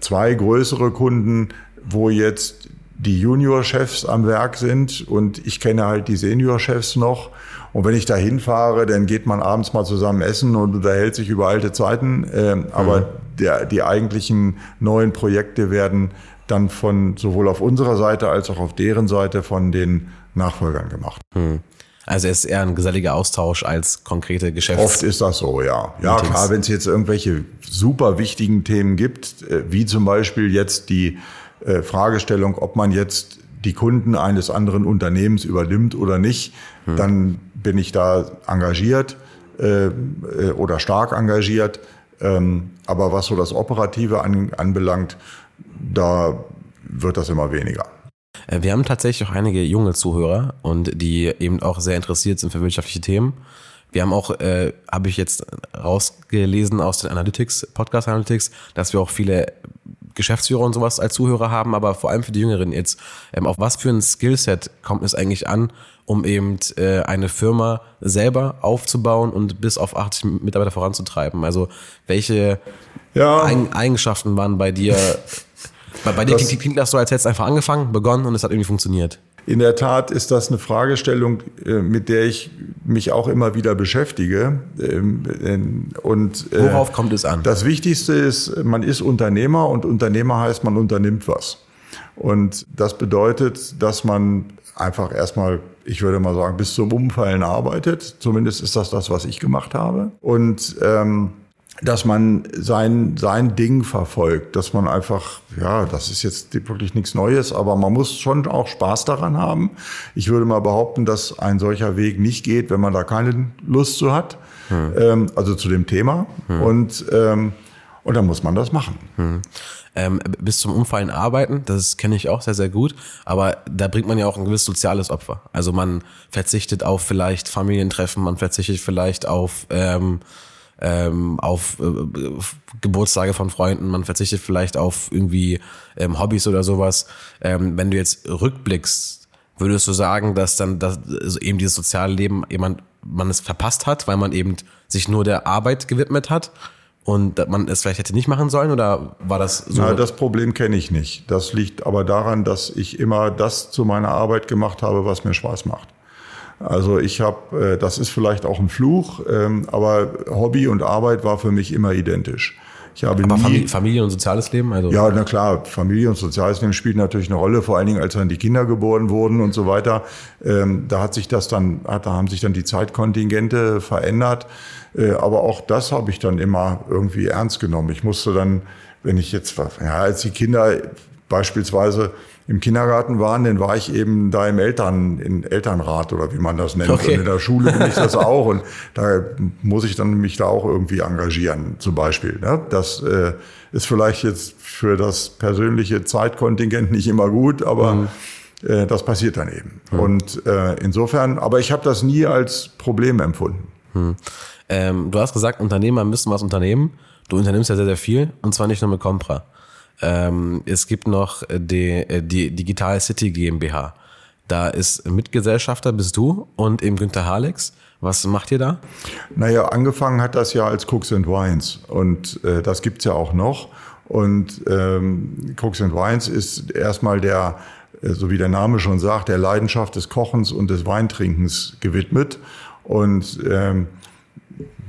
zwei größere Kunden, wo jetzt die Junior-Chefs am Werk sind und ich kenne halt die Senior-Chefs noch. Und wenn ich da hinfahre, dann geht man abends mal zusammen essen und unterhält sich über alte Zeiten. Ähm, aber mhm. der, die eigentlichen neuen Projekte werden dann von sowohl auf unserer Seite als auch auf deren Seite von den Nachfolgern gemacht. Mhm. Also es ist eher ein geselliger Austausch als konkrete Geschäfte. Oft ist das so, ja. Ja, Meetings. klar, wenn es jetzt irgendwelche super wichtigen Themen gibt, äh, wie zum Beispiel jetzt die äh, Fragestellung, ob man jetzt die Kunden eines anderen Unternehmens übernimmt oder nicht, hm. dann bin ich da engagiert äh, oder stark engagiert. Ähm, aber was so das Operative anbelangt, da wird das immer weniger. Äh, wir haben tatsächlich auch einige junge Zuhörer und die eben auch sehr interessiert sind für wirtschaftliche Themen. Wir haben auch, äh, habe ich jetzt rausgelesen aus den Analytics, Podcast Analytics, dass wir auch viele Geschäftsführer und sowas als Zuhörer haben, aber vor allem für die Jüngeren jetzt, ähm, auf was für ein Skillset kommt es eigentlich an, um eben äh, eine Firma selber aufzubauen und bis auf 80 Mitarbeiter voranzutreiben? Also welche ja. Eigenschaften waren bei dir [laughs] bei, bei dir das, klingt, klingt das so, als hättest du einfach angefangen, begonnen und es hat irgendwie funktioniert. In der Tat ist das eine Fragestellung, äh, mit der ich mich auch immer wieder beschäftige. Ähm, und, äh, Worauf kommt es an? Das Wichtigste ist, man ist Unternehmer und Unternehmer heißt, man unternimmt was. Und das bedeutet, dass man einfach erstmal, ich würde mal sagen, bis zum Umfallen arbeitet. Zumindest ist das das, was ich gemacht habe. Und ähm, dass man sein, sein Ding verfolgt, dass man einfach, ja, das ist jetzt wirklich nichts Neues, aber man muss schon auch Spaß daran haben. Ich würde mal behaupten, dass ein solcher Weg nicht geht, wenn man da keine Lust zu hat, hm. ähm, also zu dem Thema. Hm. Und, ähm, und dann muss man das machen. Hm. Ähm, bis zum Umfallen arbeiten, das kenne ich auch sehr, sehr gut, aber da bringt man ja auch ein gewisses soziales Opfer. Also man verzichtet auf vielleicht Familientreffen, man verzichtet vielleicht auf... Ähm, ähm, auf äh, Geburtstage von Freunden, man verzichtet vielleicht auf irgendwie ähm, Hobbys oder sowas. Ähm, wenn du jetzt rückblickst, würdest du sagen, dass dann dass also eben dieses soziale Leben jemand man es verpasst hat, weil man eben sich nur der Arbeit gewidmet hat? und man es vielleicht hätte nicht machen sollen oder war das so? Na, das Problem kenne ich nicht. Das liegt aber daran, dass ich immer das zu meiner Arbeit gemacht habe, was mir Spaß macht. Also ich habe, äh, das ist vielleicht auch ein Fluch, ähm, aber Hobby und Arbeit war für mich immer identisch. Ich habe aber nie, Familie und soziales Leben? Also ja, na klar, Familie und soziales Leben spielt natürlich eine Rolle, vor allen Dingen als dann die Kinder geboren wurden und so weiter. Ähm, da hat sich das dann, da haben sich dann die Zeitkontingente verändert. Äh, aber auch das habe ich dann immer irgendwie ernst genommen. Ich musste dann, wenn ich jetzt, ja, als die Kinder beispielsweise im Kindergarten waren, dann war ich eben da im Eltern, in Elternrat oder wie man das nennt. Okay. Und in der Schule bin ich das auch. Und da muss ich dann mich da auch irgendwie engagieren, zum Beispiel. Ne? Das äh, ist vielleicht jetzt für das persönliche Zeitkontingent nicht immer gut, aber mhm. äh, das passiert dann eben. Mhm. Und äh, insofern, aber ich habe das nie als Problem empfunden. Mhm. Ähm, du hast gesagt, Unternehmer müssen was unternehmen. Du unternimmst ja sehr, sehr viel und zwar nicht nur mit Compra. Ähm, es gibt noch die, äh, die Digital City GmbH. Da ist Mitgesellschafter bist du und eben Günther Halex. Was macht ihr da? Naja, angefangen hat das ja als Cooks and Wines und äh, das gibt's ja auch noch. Und ähm, Cooks and Wines ist erstmal der, äh, so wie der Name schon sagt, der Leidenschaft des Kochens und des Weintrinkens gewidmet. Und ähm,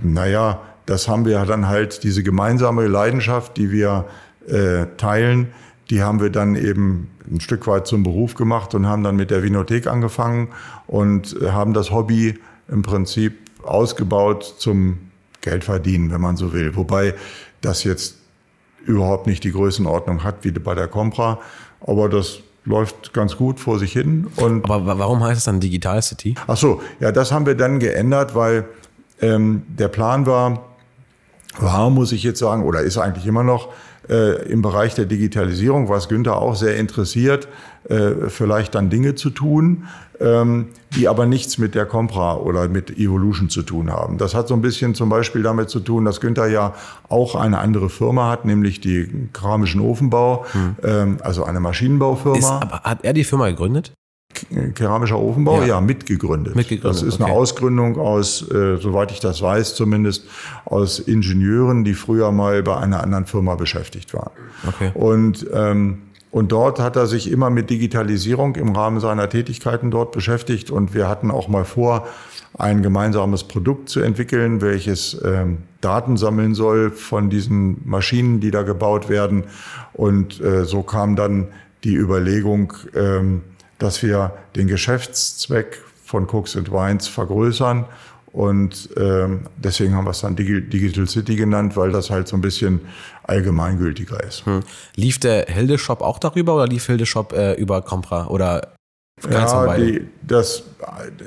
naja, das haben wir dann halt, diese gemeinsame Leidenschaft, die wir äh, teilen, die haben wir dann eben ein Stück weit zum Beruf gemacht und haben dann mit der Vinothek angefangen und haben das Hobby im Prinzip ausgebaut zum Geldverdienen, wenn man so will. Wobei das jetzt überhaupt nicht die Größenordnung hat wie bei der Compra, aber das läuft ganz gut vor sich hin. Und aber warum heißt es dann Digital City? Ach so, ja, das haben wir dann geändert, weil ähm, der Plan war, war, muss ich jetzt sagen, oder ist eigentlich immer noch, äh, im Bereich der Digitalisierung, was Günther auch sehr interessiert, äh, vielleicht dann Dinge zu tun, ähm, die aber nichts mit der Compra oder mit Evolution zu tun haben. Das hat so ein bisschen zum Beispiel damit zu tun, dass Günther ja auch eine andere Firma hat, nämlich die keramischen Ofenbau, hm. ähm, also eine Maschinenbaufirma. Ist, aber hat er die Firma gegründet? Keramischer Ofenbau, ja, ja mitgegründet. mitgegründet. Das ist okay. eine Ausgründung aus, äh, soweit ich das weiß, zumindest aus Ingenieuren, die früher mal bei einer anderen Firma beschäftigt waren. Okay. Und ähm, und dort hat er sich immer mit Digitalisierung im Rahmen seiner Tätigkeiten dort beschäftigt. Und wir hatten auch mal vor, ein gemeinsames Produkt zu entwickeln, welches ähm, Daten sammeln soll von diesen Maschinen, die da gebaut werden. Und äh, so kam dann die Überlegung, ähm, dass wir den Geschäftszweck von Cooks and Wines vergrößern. Und ähm, deswegen haben wir es dann Digital City genannt, weil das halt so ein bisschen allgemeingültiger ist. Hm. Lief der Hilde Shop auch darüber oder lief Hilde Shop äh, über Compra oder ja, die, das,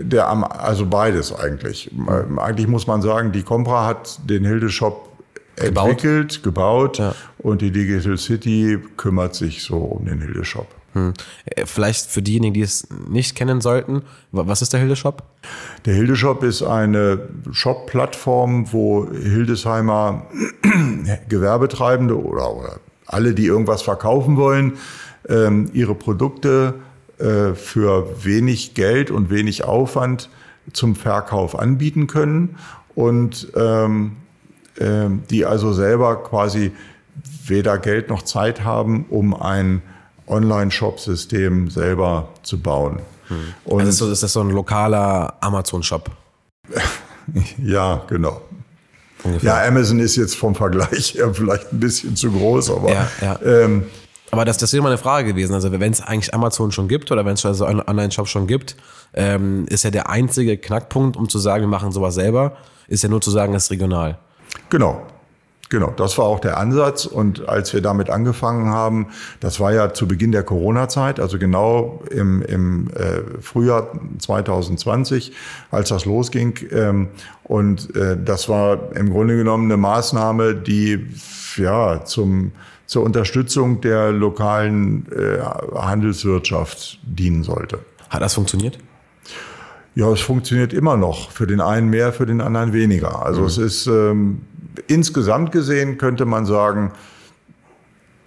der, also beides eigentlich. Hm. Eigentlich muss man sagen, die Compra hat den Hilde Shop gebaut. entwickelt, gebaut ja. und die Digital City kümmert sich so um den Hilde Shop. Hm. Äh, vielleicht für diejenigen, die es nicht kennen sollten, was ist der Hildeshop? Der Hildeshop ist eine Shop-Plattform, wo Hildesheimer [clears throat] Gewerbetreibende oder, alle, die irgendwas verkaufen wollen, ähm, ihre Produkte äh, für wenig Geld und wenig Aufwand zum Verkauf anbieten können und ähm, äh, die also selber quasi weder Geld noch Zeit haben, um ein Online-Shop-System selber zu bauen. Hm. Und also ist, so, ist das so ein lokaler Amazon-Shop? [laughs] ja, genau. Ungefähr. Ja, Amazon ist jetzt vom Vergleich her vielleicht ein bisschen zu groß, aber. Ja, ja. Ähm, aber das, das wäre mal eine Frage gewesen. Also wenn es eigentlich Amazon schon gibt oder wenn es also einen Online-Shop schon gibt, ähm, ist ja der einzige Knackpunkt, um zu sagen, wir machen sowas selber, ist ja nur zu sagen, es ist regional. Genau. Genau, das war auch der Ansatz. Und als wir damit angefangen haben, das war ja zu Beginn der Corona-Zeit, also genau im, im äh, Frühjahr 2020, als das losging. Ähm, und äh, das war im Grunde genommen eine Maßnahme, die ja zum zur Unterstützung der lokalen äh, Handelswirtschaft dienen sollte. Hat das funktioniert? Ja, es funktioniert immer noch. Für den einen mehr, für den anderen weniger. Also mhm. es ist, ähm, insgesamt gesehen könnte man sagen,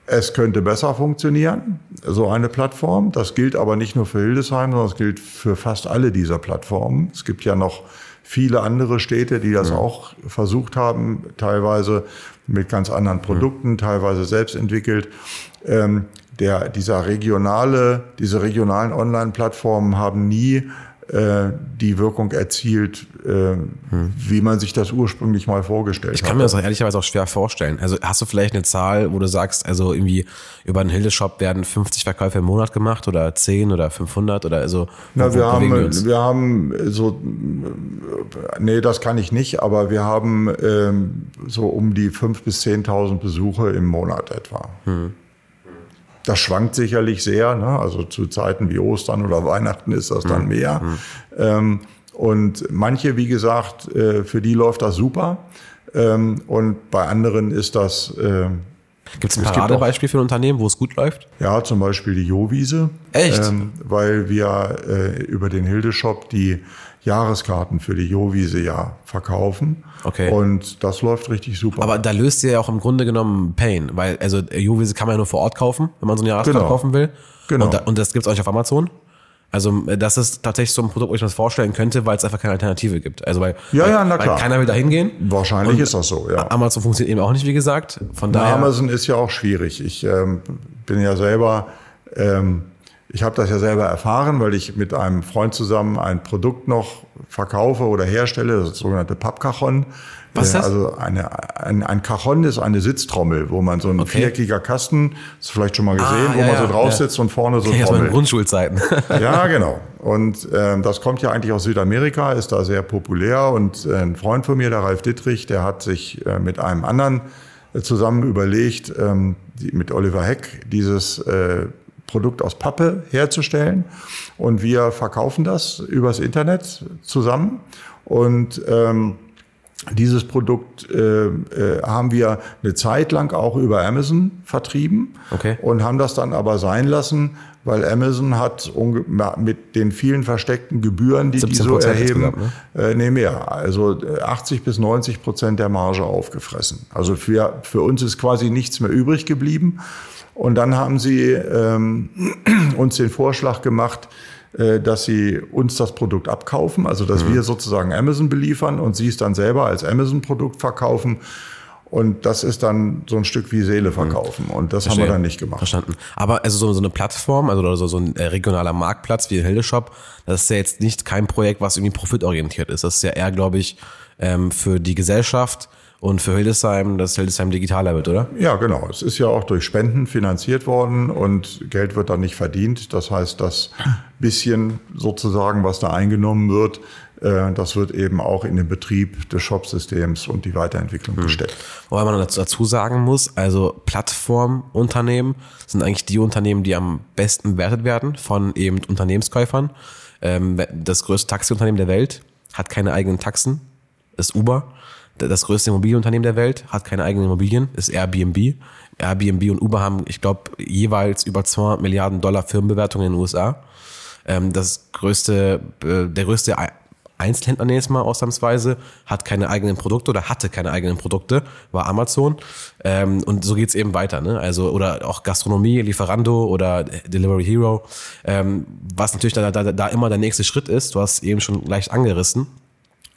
es könnte besser funktionieren, so eine Plattform. Das gilt aber nicht nur für Hildesheim, sondern es gilt für fast alle dieser Plattformen. Es gibt ja noch viele andere Städte, die das ja. auch versucht haben, teilweise mit ganz anderen Produkten, ja. teilweise selbst entwickelt. Ähm, der, dieser regionale, diese regionalen Online-Plattformen haben nie die Wirkung erzielt, äh, wie man sich das ursprünglich mal vorgestellt hat. Ich kann hatte. mir das auch ehrlicherweise auch schwer vorstellen. Also hast du vielleicht eine Zahl, wo du sagst, also irgendwie über einen Hilde-Shop werden 50 Verkäufe im Monat gemacht oder 10 oder 500 oder also? Na, wir haben, wir, wir haben so, nee, das kann ich nicht, aber wir haben ähm, so um die 5.000 bis 10.000 Besuche im Monat etwa. Hm. Das schwankt sicherlich sehr. Ne? Also zu Zeiten wie Ostern oder Weihnachten ist das dann mhm. mehr. Mhm. Ähm, und manche, wie gesagt, äh, für die läuft das super. Ähm, und bei anderen ist das. Äh, Gibt es ein Paradebeispiel für ein Unternehmen, wo es gut läuft? Ja, zum Beispiel die Jowiese. Echt? Ähm, weil wir äh, über den Hilde-Shop die Jahreskarten für die Jowiese ja verkaufen. Okay. Und das läuft richtig super. Aber da löst ihr ja auch im Grunde genommen Pain, weil also Jowiese kann man ja nur vor Ort kaufen, wenn man so eine Jahreskarte genau. kaufen will. Genau. Und, da, und das gibt's auch nicht auf Amazon. Also das ist tatsächlich so ein Produkt, wo ich mir das vorstellen könnte, weil es einfach keine Alternative gibt. Also weil, ja, ja, na klar. Keiner will da hingehen. Wahrscheinlich ist das so, ja. Amazon funktioniert eben auch nicht, wie gesagt. Von daher. Amazon ist ja auch schwierig. Ich ähm, bin ja selber ähm, ich habe das ja selber erfahren, weil ich mit einem Freund zusammen ein Produkt noch verkaufe oder herstelle, das sogenannte Pappkachon. Was ist das? Also eine, ein, ein Cajon ist eine Sitztrommel, wo man so ein okay. viereckiger Kasten, das vielleicht schon mal gesehen, ah, wo ja, man so drauf sitzt ja. und vorne so Trommel. Das Grundschulzeiten. [laughs] ja, [laughs] genau. Und ähm, das kommt ja eigentlich aus Südamerika, ist da sehr populär. Und äh, ein Freund von mir, der Ralf Dittrich, der hat sich äh, mit einem anderen äh, zusammen überlegt, ähm, die, mit Oliver Heck, dieses äh, Produkt aus Pappe herzustellen. Und wir verkaufen das übers Internet zusammen. Und ähm, dieses Produkt äh, äh, haben wir eine Zeit lang auch über Amazon vertrieben okay. und haben das dann aber sein lassen, weil Amazon hat mit den vielen versteckten Gebühren, die die so erheben, ne? äh, nee, mehr, also 80 bis 90 Prozent der Marge aufgefressen. Also für, für uns ist quasi nichts mehr übrig geblieben. Und dann haben sie ähm, uns den Vorschlag gemacht, äh, dass sie uns das Produkt abkaufen, also dass mhm. wir sozusagen Amazon beliefern und sie es dann selber als Amazon-Produkt verkaufen. Und das ist dann so ein Stück wie Seele verkaufen. Mhm. Und das Verstehe. haben wir dann nicht gemacht. Verstanden. Aber also so, so eine Plattform, also so, so ein äh, regionaler Marktplatz wie Hildeshop, das ist ja jetzt nicht kein Projekt, was irgendwie profitorientiert ist. Das ist ja eher, glaube ich, ähm, für die Gesellschaft und für Hildesheim, dass Hildesheim digitaler wird, oder? Ja, genau. Es ist ja auch durch Spenden finanziert worden und Geld wird dann nicht verdient. Das heißt, das bisschen sozusagen, was da eingenommen wird, äh, das wird eben auch in den Betrieb des Shopsystems und die Weiterentwicklung hm. gesteckt. Wobei man dazu sagen muss, also Plattformunternehmen sind eigentlich die Unternehmen, die am besten bewertet werden von eben Unternehmenskäufern. Ähm, das größte Taxiunternehmen der Welt hat keine eigenen Taxen, ist Uber das größte Immobilienunternehmen der Welt, hat keine eigenen Immobilien, ist Airbnb. Airbnb und Uber haben, ich glaube, jeweils über 200 Milliarden Dollar Firmenbewertungen in den USA. Ähm, das größte, äh, der größte Einzelhändler, ich mal ausnahmsweise, hat keine eigenen Produkte oder hatte keine eigenen Produkte, war Amazon. Ähm, und so geht's eben weiter. Ne? Also, oder auch Gastronomie, Lieferando oder Delivery Hero. Ähm, was natürlich da, da, da immer der nächste Schritt ist, du hast eben schon leicht angerissen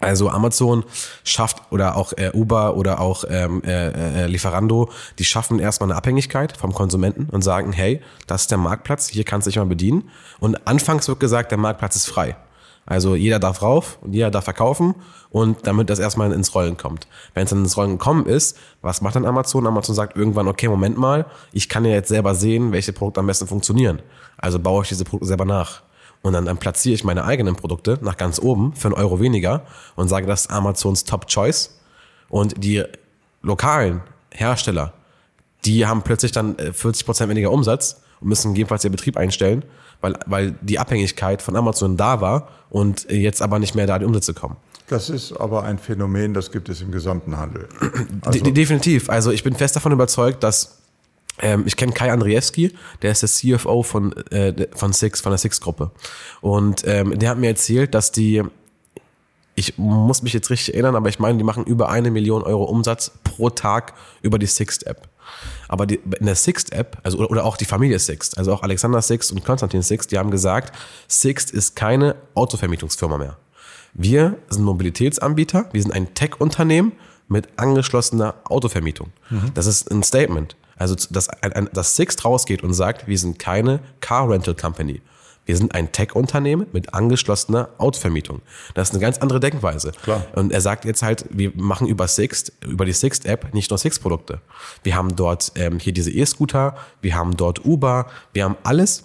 also Amazon schafft oder auch äh, Uber oder auch ähm, äh, äh, Lieferando, die schaffen erstmal eine Abhängigkeit vom Konsumenten und sagen, hey, das ist der Marktplatz, hier kannst du dich mal bedienen. Und anfangs wird gesagt, der Marktplatz ist frei. Also jeder darf rauf und jeder darf verkaufen und damit das erstmal ins Rollen kommt. Wenn es dann ins Rollen gekommen ist, was macht dann Amazon? Amazon sagt irgendwann, okay, Moment mal, ich kann ja jetzt selber sehen, welche Produkte am besten funktionieren. Also baue ich diese Produkte selber nach. Und dann, dann platziere ich meine eigenen Produkte nach ganz oben für einen Euro weniger und sage, das ist Amazons Top Choice. Und die lokalen Hersteller, die haben plötzlich dann 40 äh, Prozent weniger Umsatz und müssen gegebenenfalls ihr Betrieb einstellen, weil, weil die Abhängigkeit von Amazon da war und jetzt aber nicht mehr da die Umsätze kommen. Das ist aber ein Phänomen, das gibt es im gesamten Handel. Also De definitiv. Also ich bin fest davon überzeugt, dass ähm, ich kenne Kai Andriewski, der ist der CFO von, äh, von Six, von der Six-Gruppe. Und ähm, der hat mir erzählt, dass die ich muss mich jetzt richtig erinnern, aber ich meine, die machen über eine Million Euro Umsatz pro Tag über die Sixt App. Aber die, in der Sixt App, also oder, oder auch die Familie Sixt, also auch Alexander Sixt und Konstantin Sixt, die haben gesagt, Sixt ist keine Autovermietungsfirma mehr. Wir sind Mobilitätsanbieter, wir sind ein Tech-Unternehmen mit angeschlossener Autovermietung. Mhm. Das ist ein Statement. Also, dass, ein, dass Sixt rausgeht und sagt, wir sind keine Car Rental Company. Wir sind ein Tech-Unternehmen mit angeschlossener Autovermietung. Das ist eine ganz andere Denkweise. Klar. Und er sagt jetzt halt, wir machen über Sixt, über die Sixt-App nicht nur Sixt-Produkte. Wir haben dort ähm, hier diese E-Scooter, wir haben dort Uber, wir haben alles,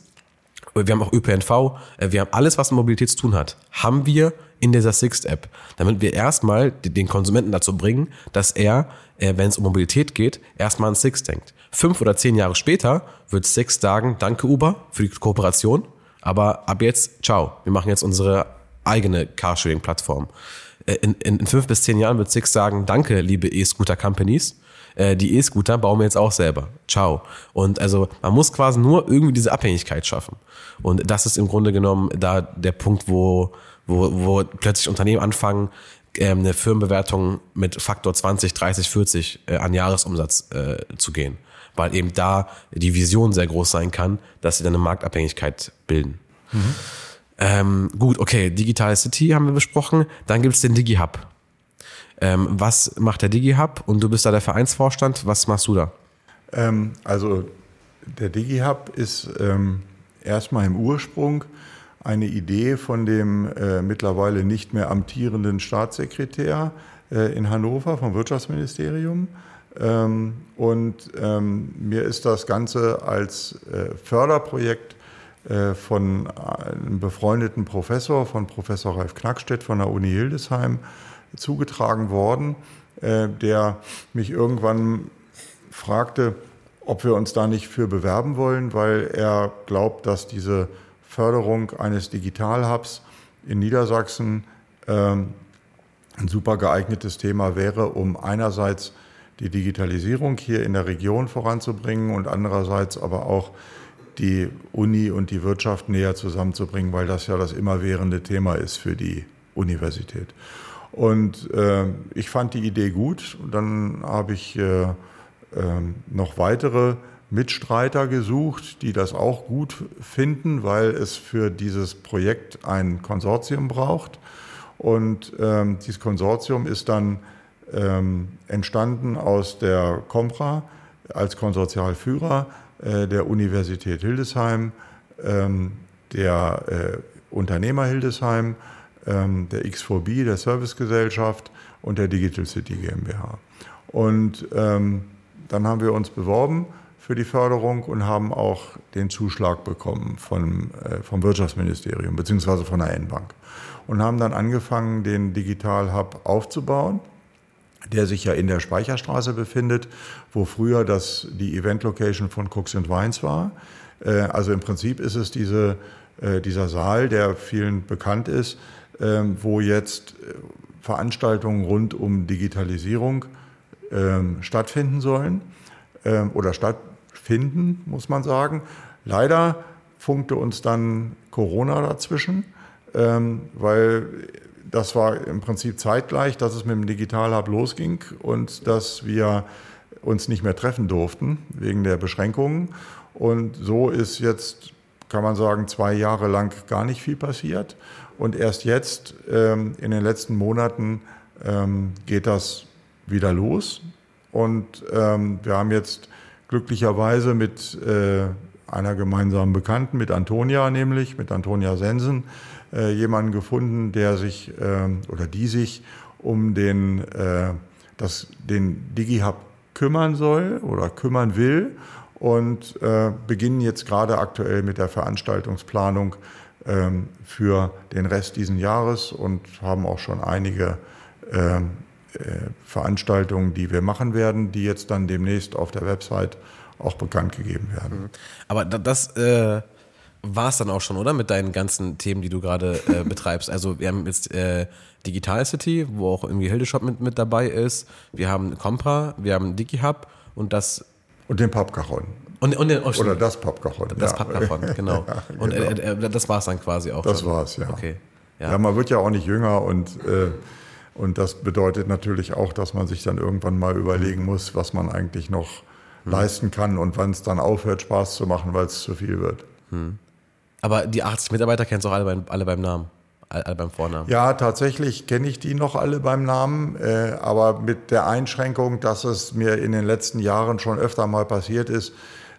wir haben auch ÖPNV, äh, wir haben alles, was mit Mobilität zu tun hat, haben wir in dieser Sixt-App, damit wir erstmal den Konsumenten dazu bringen, dass er, äh, wenn es um Mobilität geht, erstmal an Sixt denkt. Fünf oder zehn Jahre später wird Sixt sagen, danke Uber für die Kooperation, aber ab jetzt, ciao, wir machen jetzt unsere eigene Carsharing-Plattform. Äh, in, in, in fünf bis zehn Jahren wird Sixt sagen, danke, liebe E-Scooter-Companies, äh, die E-Scooter bauen wir jetzt auch selber. Ciao. Und also man muss quasi nur irgendwie diese Abhängigkeit schaffen. Und das ist im Grunde genommen da der Punkt, wo, wo, wo plötzlich Unternehmen anfangen, ähm, eine Firmenbewertung mit Faktor 20, 30, 40 äh, an Jahresumsatz äh, zu gehen. Weil eben da die Vision sehr groß sein kann, dass sie dann eine Marktabhängigkeit bilden. Mhm. Ähm, gut, okay, Digital City haben wir besprochen. Dann gibt es den DigiHub. Ähm, was macht der DigiHub? Und du bist da der Vereinsvorstand. Was machst du da? Ähm, also der DigiHub ist ähm, erstmal im Ursprung eine Idee von dem äh, mittlerweile nicht mehr amtierenden Staatssekretär äh, in Hannover vom Wirtschaftsministerium. Ähm, und ähm, mir ist das Ganze als äh, Förderprojekt äh, von einem befreundeten Professor, von Professor Ralf Knackstedt von der Uni Hildesheim, zugetragen worden, äh, der mich irgendwann fragte, ob wir uns da nicht für bewerben wollen, weil er glaubt, dass diese Förderung eines Digitalhubs in Niedersachsen ähm, ein super geeignetes Thema wäre, um einerseits die Digitalisierung hier in der Region voranzubringen und andererseits aber auch die Uni und die Wirtschaft näher zusammenzubringen, weil das ja das immerwährende Thema ist für die Universität. Und äh, ich fand die Idee gut. Dann habe ich äh, äh, noch weitere Mitstreiter gesucht, die das auch gut finden, weil es für dieses Projekt ein Konsortium braucht. Und ähm, dieses Konsortium ist dann ähm, entstanden aus der Compra als Konsortialführer äh, der Universität Hildesheim, ähm, der äh, Unternehmer Hildesheim, ähm, der X4B, der Servicegesellschaft und der Digital City GmbH. Und ähm, dann haben wir uns beworben für die Förderung und haben auch den Zuschlag bekommen vom, äh, vom Wirtschaftsministerium beziehungsweise von der N-Bank und haben dann angefangen, den Digital Hub aufzubauen, der sich ja in der Speicherstraße befindet, wo früher das, die Event Location von Cooks and Wines war. Äh, also im Prinzip ist es diese, äh, dieser Saal, der vielen bekannt ist, ähm, wo jetzt äh, Veranstaltungen rund um Digitalisierung ähm, stattfinden sollen ähm, oder stattfinden finden, muss man sagen. Leider funkte uns dann Corona dazwischen, weil das war im Prinzip zeitgleich, dass es mit dem Digital Hub losging und dass wir uns nicht mehr treffen durften wegen der Beschränkungen. Und so ist jetzt, kann man sagen, zwei Jahre lang gar nicht viel passiert. Und erst jetzt, ähm, in den letzten Monaten, ähm, geht das wieder los. Und ähm, wir haben jetzt glücklicherweise mit äh, einer gemeinsamen Bekannten, mit Antonia nämlich, mit Antonia Sensen, äh, jemanden gefunden, der sich äh, oder die sich um den, äh, das, den DigiHub kümmern soll oder kümmern will und äh, beginnen jetzt gerade aktuell mit der Veranstaltungsplanung ähm, für den Rest dieses Jahres und haben auch schon einige ähm, äh, Veranstaltungen, die wir machen werden, die jetzt dann demnächst auf der Website auch bekannt gegeben werden. Aber das äh, war es dann auch schon, oder? Mit deinen ganzen Themen, die du gerade äh, [laughs] betreibst. Also wir haben jetzt äh, Digital City, wo auch irgendwie Hildeshop mit, mit dabei ist. Wir haben Compra, wir haben DigiHub und das... Und den Pappkachon. Und, und den, oh, Oder das Pappkachon. Das ja. Pappkachon, [laughs] genau. ja, genau. Und äh, äh, das war es dann quasi auch Das war es, ja. Okay. Ja. ja. man wird ja auch nicht jünger und, äh, und das bedeutet natürlich auch, dass man sich dann irgendwann mal überlegen muss, was man eigentlich noch hm. leisten kann und wann es dann aufhört, Spaß zu machen, weil es zu viel wird. Hm. Aber die 80 Mitarbeiter kennst du auch alle beim, alle beim Namen, alle beim Vornamen. Ja, tatsächlich kenne ich die noch alle beim Namen, äh, aber mit der Einschränkung, dass es mir in den letzten Jahren schon öfter mal passiert ist,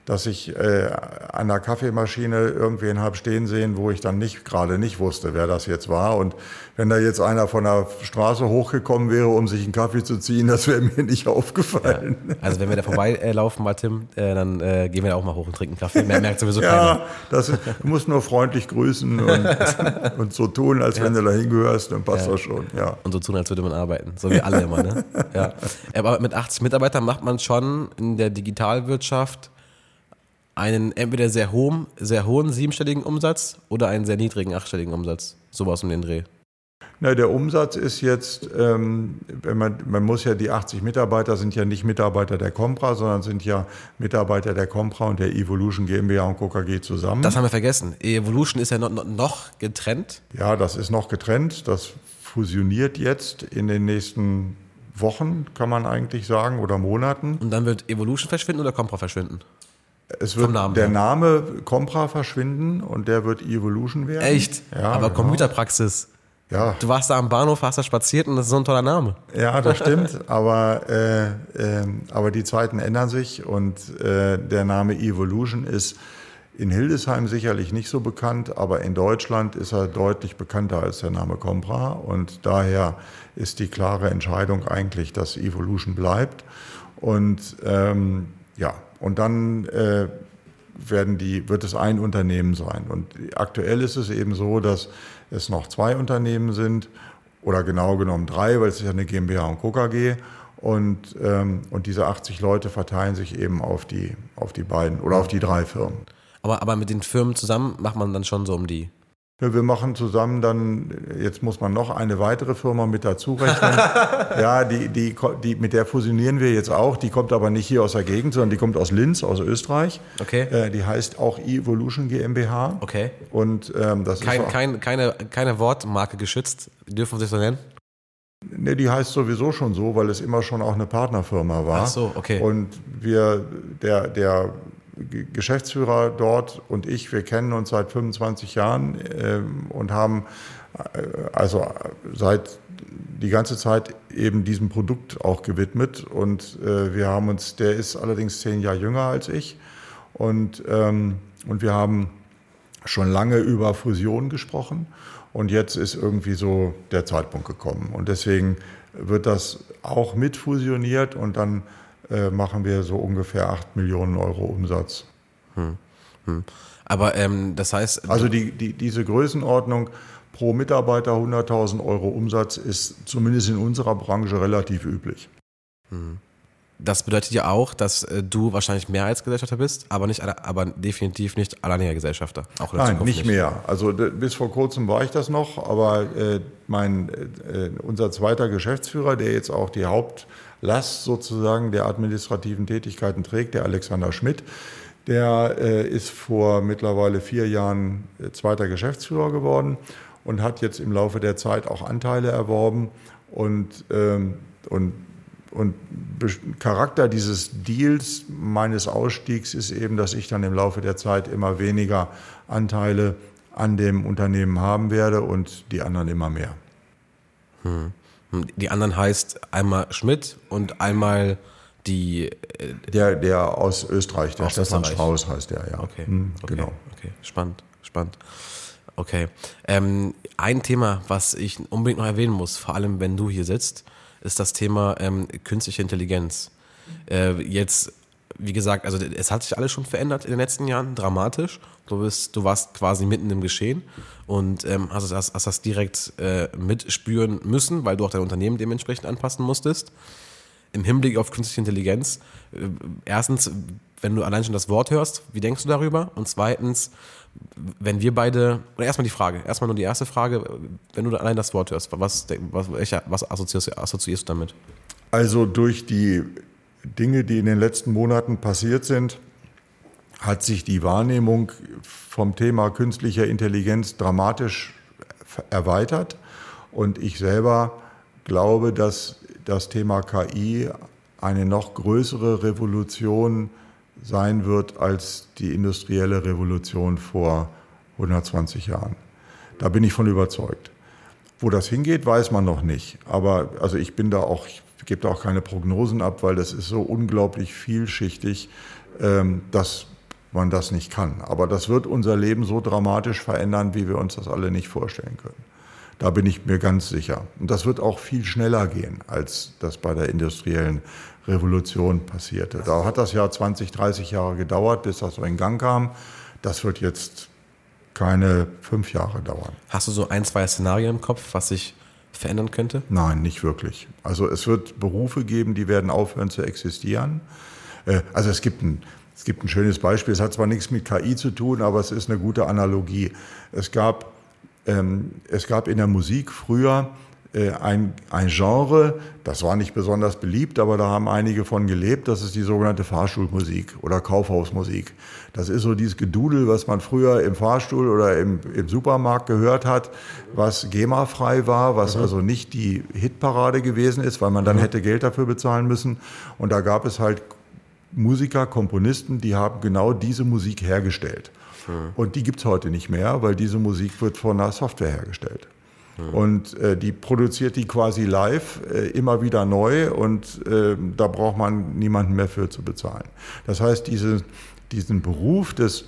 dass ich äh, an der Kaffeemaschine irgendwen habe stehen sehen, wo ich dann nicht gerade nicht wusste, wer das jetzt war. Und wenn da jetzt einer von der Straße hochgekommen wäre, um sich einen Kaffee zu ziehen, das wäre mir nicht aufgefallen. Ja. Also wenn wir da vorbeilaufen, mal Tim, äh, dann äh, gehen wir da auch mal hoch und trinken Kaffee. Mehr merkt sowieso ja, keiner. Das ist, du musst nur freundlich grüßen und, [laughs] und so tun, als ja. wenn du da hingehörst, dann passt das schon. Ja. Und so tun, als würde man arbeiten. So wie alle immer. Ne? [laughs] Ja. Aber mit 80 Mitarbeitern macht man schon in der Digitalwirtschaft einen entweder sehr hohen, sehr hohen siebenstelligen Umsatz oder einen sehr niedrigen achtstelligen Umsatz. Sowas um den Dreh. Na, der Umsatz ist jetzt, ähm, wenn man, man muss ja, die 80 Mitarbeiter sind ja nicht Mitarbeiter der Compra, sondern sind ja Mitarbeiter der Compra und der Evolution GmbH und KKG zusammen. Das haben wir vergessen. Evolution ist ja noch, noch getrennt. Ja, das ist noch getrennt. Das fusioniert jetzt in den nächsten Wochen, kann man eigentlich sagen, oder Monaten. Und dann wird Evolution verschwinden oder Compra verschwinden? Es wird Namen, der ja. Name Compra verschwinden und der wird Evolution werden. Echt? Ja, Aber genau. Computerpraxis. Ja. Du warst da am Bahnhof, hast da spaziert und das ist so ein toller Name. Ja, das [laughs] stimmt. aber, äh, äh, aber die Zeiten ändern sich und äh, der Name Evolution ist in Hildesheim sicherlich nicht so bekannt, aber in Deutschland ist er deutlich bekannter als der Name Compra und daher ist die klare Entscheidung eigentlich, dass Evolution bleibt. Und ähm, ja, und dann äh, werden die, wird es ein Unternehmen sein. Und aktuell ist es eben so, dass es noch zwei Unternehmen sind oder genau genommen drei, weil es ist ja eine GmbH und KKG. Und, ähm, und diese 80 Leute verteilen sich eben auf die, auf die beiden oder auf die drei Firmen. Aber, aber mit den Firmen zusammen macht man dann schon so um die wir machen zusammen dann, jetzt muss man noch eine weitere Firma mit dazu rechnen. [laughs] ja, die, die, die, mit der fusionieren wir jetzt auch. Die kommt aber nicht hier aus der Gegend, sondern die kommt aus Linz, aus Österreich. Okay. Äh, die heißt auch Evolution GmbH. Okay. Und ähm, das kein, ist auch, kein, keine, keine Wortmarke geschützt. Dürfen sich so nennen? Ne, die heißt sowieso schon so, weil es immer schon auch eine Partnerfirma war. Ach so, okay. Und wir, der, der Geschäftsführer dort und ich, wir kennen uns seit 25 Jahren äh, und haben äh, also seit die ganze Zeit eben diesem Produkt auch gewidmet. Und äh, wir haben uns, der ist allerdings zehn Jahre jünger als ich. Und, ähm, und wir haben schon lange über Fusion gesprochen. Und jetzt ist irgendwie so der Zeitpunkt gekommen. Und deswegen wird das auch mit fusioniert und dann äh, machen wir so ungefähr 8 Millionen Euro Umsatz. Hm. Hm. Aber ähm, das heißt. Also die, die, diese Größenordnung pro Mitarbeiter 100.000 Euro Umsatz ist zumindest in unserer Branche relativ üblich. Hm. Das bedeutet ja auch, dass äh, du wahrscheinlich mehr als Gesellschafter bist, aber nicht, aber definitiv nicht alleiniger Gesellschafter. Auch in Nein, nicht, nicht, mehr. Also bis vor kurzem war ich das noch, aber äh, mein, äh, unser zweiter Geschäftsführer, der jetzt auch die Hauptlast sozusagen der administrativen Tätigkeiten trägt, der Alexander Schmidt, der äh, ist vor mittlerweile vier Jahren äh, zweiter Geschäftsführer geworden und hat jetzt im Laufe der Zeit auch Anteile erworben und, ähm, und und Charakter dieses Deals meines Ausstiegs ist eben, dass ich dann im Laufe der Zeit immer weniger Anteile an dem Unternehmen haben werde und die anderen immer mehr. Hm. Die anderen heißt einmal Schmidt und einmal die. Äh der, der aus Österreich, der Stefan Österreich. Strauß heißt der, ja. Okay. Hm, okay. Genau. Okay, spannend, spannend. Okay. Ähm, ein Thema, was ich unbedingt noch erwähnen muss, vor allem wenn du hier sitzt, ist das Thema ähm, künstliche Intelligenz. Äh, jetzt, wie gesagt, also es hat sich alles schon verändert in den letzten Jahren, dramatisch. Du, bist, du warst quasi mitten im Geschehen und ähm, hast, hast, hast das direkt äh, mitspüren müssen, weil du auch dein Unternehmen dementsprechend anpassen musstest. Im Hinblick auf künstliche Intelligenz, äh, erstens, wenn du allein schon das Wort hörst, wie denkst du darüber? Und zweitens, wenn wir beide, oder erstmal die Frage, erstmal nur die erste Frage, wenn du allein das Wort hörst, was, was, was assoziierst, assoziierst du damit? Also durch die Dinge, die in den letzten Monaten passiert sind, hat sich die Wahrnehmung vom Thema künstlicher Intelligenz dramatisch erweitert. Und ich selber glaube, dass das Thema KI eine noch größere Revolution sein wird als die industrielle Revolution vor 120 Jahren. Da bin ich von überzeugt. Wo das hingeht, weiß man noch nicht. Aber also ich bin da auch, gebe auch keine Prognosen ab, weil das ist so unglaublich vielschichtig, ähm, dass man das nicht kann. Aber das wird unser Leben so dramatisch verändern, wie wir uns das alle nicht vorstellen können. Da bin ich mir ganz sicher. Und das wird auch viel schneller gehen, als das bei der industriellen Revolution passierte. Da hat das ja 20, 30 Jahre gedauert, bis das so in Gang kam. Das wird jetzt keine fünf Jahre dauern. Hast du so ein, zwei Szenarien im Kopf, was sich verändern könnte? Nein, nicht wirklich. Also es wird Berufe geben, die werden aufhören zu existieren. Äh, also es gibt ein, es gibt ein schönes Beispiel, es hat zwar nichts mit KI zu tun, aber es ist eine gute Analogie. Es gab, ähm, es gab in der Musik früher ein, ein Genre, das war nicht besonders beliebt, aber da haben einige von gelebt, das ist die sogenannte Fahrstuhlmusik oder Kaufhausmusik. Das ist so dieses Gedudel, was man früher im Fahrstuhl oder im, im Supermarkt gehört hat, was GEMA-frei war, was mhm. also nicht die Hitparade gewesen ist, weil man dann mhm. hätte Geld dafür bezahlen müssen. Und da gab es halt Musiker, Komponisten, die haben genau diese Musik hergestellt. Mhm. Und die gibt es heute nicht mehr, weil diese Musik wird von einer Software hergestellt. Mhm. Und äh, die produziert die quasi live, äh, immer wieder neu und äh, da braucht man niemanden mehr für zu bezahlen. Das heißt, diese, diesen Beruf des,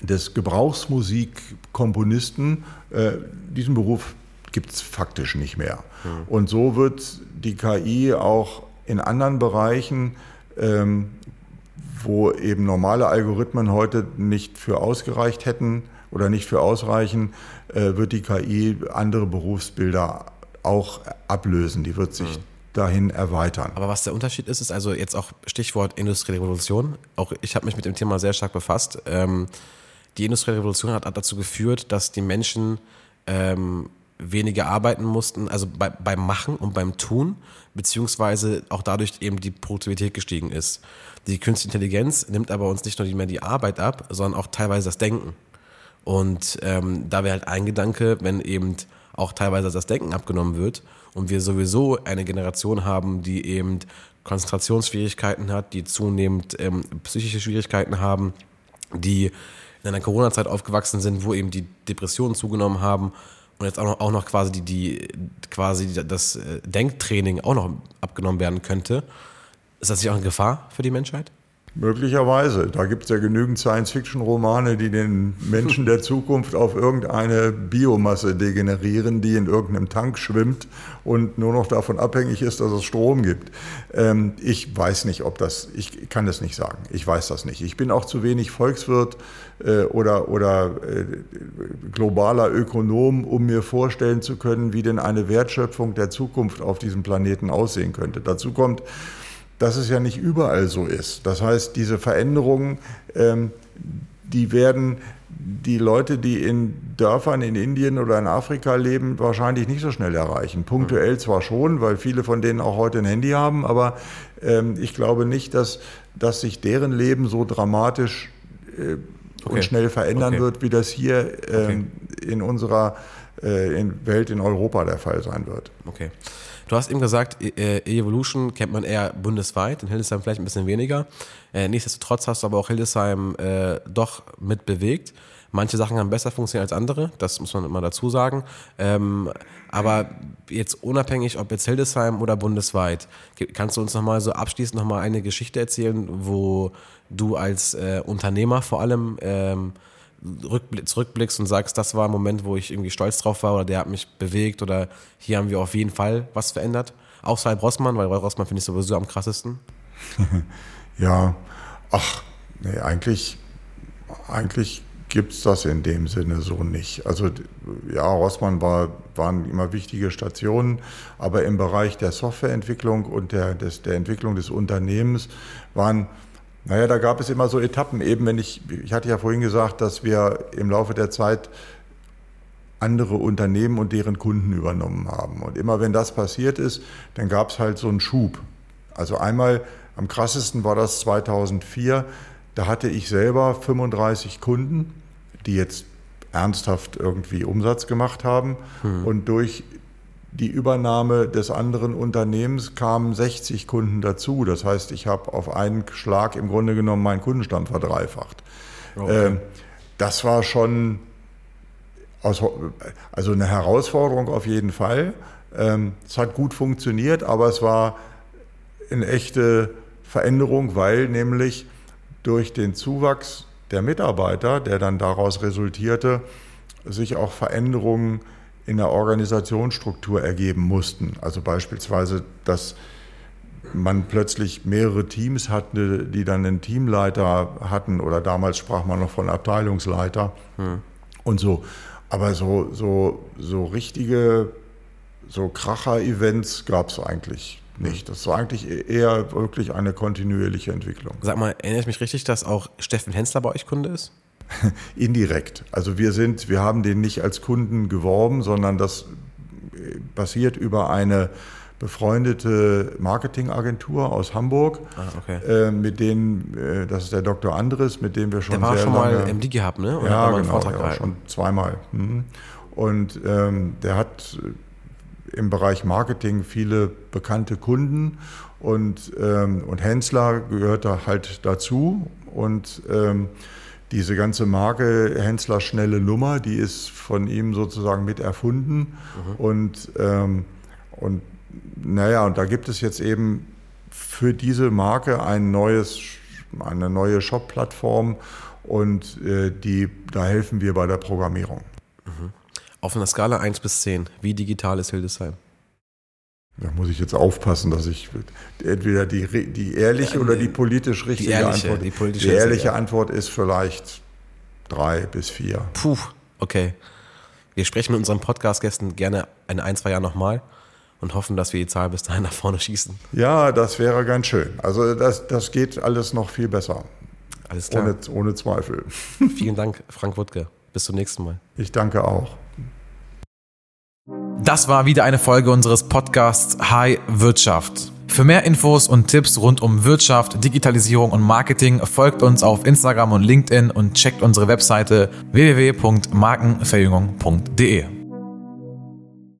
des Gebrauchsmusikkomponisten, äh, diesen Beruf gibt es faktisch nicht mehr. Mhm. Und so wird die KI auch in anderen Bereichen ähm, wo eben normale Algorithmen heute nicht für ausgereicht hätten, oder nicht für ausreichen, äh, wird die KI andere Berufsbilder auch ablösen. Die wird sich mhm. dahin erweitern. Aber was der Unterschied ist, ist also jetzt auch Stichwort industrielle Revolution. Auch ich habe mich mit dem Thema sehr stark befasst. Ähm, die industrielle Revolution hat, hat, dazu geführt, dass die Menschen ähm, weniger arbeiten mussten, also bei, beim Machen und beim Tun, beziehungsweise auch dadurch eben die Produktivität gestiegen ist. Die künstliche Intelligenz nimmt aber uns nicht nur mehr die Arbeit ab, sondern auch teilweise das Denken. Und ähm, da wäre halt ein Gedanke, wenn eben auch teilweise das Denken abgenommen wird und wir sowieso eine Generation haben, die eben Konzentrationsschwierigkeiten hat, die zunehmend ähm, psychische Schwierigkeiten haben, die in einer Corona-Zeit aufgewachsen sind, wo eben die Depressionen zugenommen haben und jetzt auch noch, auch noch quasi die, die quasi das äh, Denktraining auch noch abgenommen werden könnte. Ist das nicht auch eine Gefahr für die Menschheit? Möglicherweise. Da gibt es ja genügend Science-Fiction-Romane, die den Menschen der Zukunft auf irgendeine Biomasse degenerieren, die in irgendeinem Tank schwimmt und nur noch davon abhängig ist, dass es Strom gibt. Ähm, ich weiß nicht, ob das, ich kann das nicht sagen. Ich weiß das nicht. Ich bin auch zu wenig Volkswirt äh, oder, oder äh, globaler Ökonom, um mir vorstellen zu können, wie denn eine Wertschöpfung der Zukunft auf diesem Planeten aussehen könnte. Dazu kommt, dass es ja nicht überall so ist. Das heißt, diese Veränderungen, ähm, die werden die Leute, die in Dörfern in Indien oder in Afrika leben, wahrscheinlich nicht so schnell erreichen. Punktuell zwar schon, weil viele von denen auch heute ein Handy haben, aber ähm, ich glaube nicht, dass, dass sich deren Leben so dramatisch äh, okay. und schnell verändern okay. wird, wie das hier ähm, okay. in unserer äh, in Welt in Europa der Fall sein wird. Okay. Du hast eben gesagt, e, äh, Evolution kennt man eher bundesweit, in Hildesheim vielleicht ein bisschen weniger. Äh, nichtsdestotrotz hast du aber auch Hildesheim äh, doch mitbewegt. Manche Sachen haben besser funktioniert als andere, das muss man immer dazu sagen. Ähm, aber jetzt unabhängig, ob jetzt Hildesheim oder bundesweit, kannst du uns nochmal so abschließend nochmal eine Geschichte erzählen, wo du als äh, Unternehmer vor allem ähm, zurückblickst und sagst, das war ein Moment, wo ich irgendwie stolz drauf war oder der hat mich bewegt oder hier haben wir auf jeden Fall was verändert. Außerhalb Rossmann, weil Rossmann finde ich sowieso am krassesten. [laughs] ja, ach, nee, eigentlich, eigentlich gibt es das in dem Sinne so nicht. Also ja, Rossmann war, waren immer wichtige Stationen, aber im Bereich der Softwareentwicklung und der, des, der Entwicklung des Unternehmens waren naja, da gab es immer so Etappen. Eben, wenn ich, ich hatte ja vorhin gesagt, dass wir im Laufe der Zeit andere Unternehmen und deren Kunden übernommen haben. Und immer wenn das passiert ist, dann gab es halt so einen Schub. Also einmal am krassesten war das 2004. Da hatte ich selber 35 Kunden, die jetzt ernsthaft irgendwie Umsatz gemacht haben. Hm. Und durch die Übernahme des anderen Unternehmens kamen 60 Kunden dazu. Das heißt, ich habe auf einen Schlag im Grunde genommen meinen Kundenstamm verdreifacht. Okay. Ähm, das war schon also eine Herausforderung auf jeden Fall. Ähm, es hat gut funktioniert, aber es war eine echte Veränderung, weil nämlich durch den Zuwachs der Mitarbeiter, der dann daraus resultierte, sich auch Veränderungen in der Organisationsstruktur ergeben mussten. Also beispielsweise, dass man plötzlich mehrere Teams hatte, die dann einen Teamleiter hatten oder damals sprach man noch von Abteilungsleiter hm. und so. Aber so, so, so richtige so Kracher-Events gab es eigentlich nicht. Das war eigentlich eher wirklich eine kontinuierliche Entwicklung. Sag mal, erinnere ich mich richtig, dass auch Steffen Hensler bei euch Kunde ist? [laughs] Indirekt. Also wir sind, wir haben den nicht als Kunden geworben, sondern das passiert über eine befreundete Marketingagentur aus Hamburg, ah, okay. äh, mit denen, äh, das ist der Dr. Andres, mit dem wir schon der war sehr schon lange, mal MD gehabt, ne? Oder ja, genau, ja, schon zweimal. Mhm. Und ähm, der hat im Bereich Marketing viele bekannte Kunden und, ähm, und Hensler gehört da halt dazu. Und ähm, diese ganze Marke Hensler Schnelle Nummer, die ist von ihm sozusagen mit erfunden. Mhm. Und, ähm, und naja, und da gibt es jetzt eben für diese Marke ein neues, eine neue Shop-Plattform und äh, die, da helfen wir bei der Programmierung. Mhm. Auf einer Skala 1 bis 10, wie digital ist Hildesheim? Da muss ich jetzt aufpassen, dass ich entweder die, die ehrliche ja, oder die politisch richtige die ehrliche, Antwort. Die, politische die ehrliche ja. Antwort ist vielleicht drei bis vier. Puh, okay. Wir sprechen mit unseren Podcast-Gästen gerne in ein, zwei Jahren nochmal und hoffen, dass wir die Zahl bis dahin nach vorne schießen. Ja, das wäre ganz schön. Also das, das geht alles noch viel besser. Alles klar. Ohne, ohne Zweifel. Vielen Dank, Frank Wuttke. Bis zum nächsten Mal. Ich danke auch. Das war wieder eine Folge unseres Podcasts High Wirtschaft. Für mehr Infos und Tipps rund um Wirtschaft, Digitalisierung und Marketing folgt uns auf Instagram und LinkedIn und checkt unsere Webseite www.markenverjüngung.de.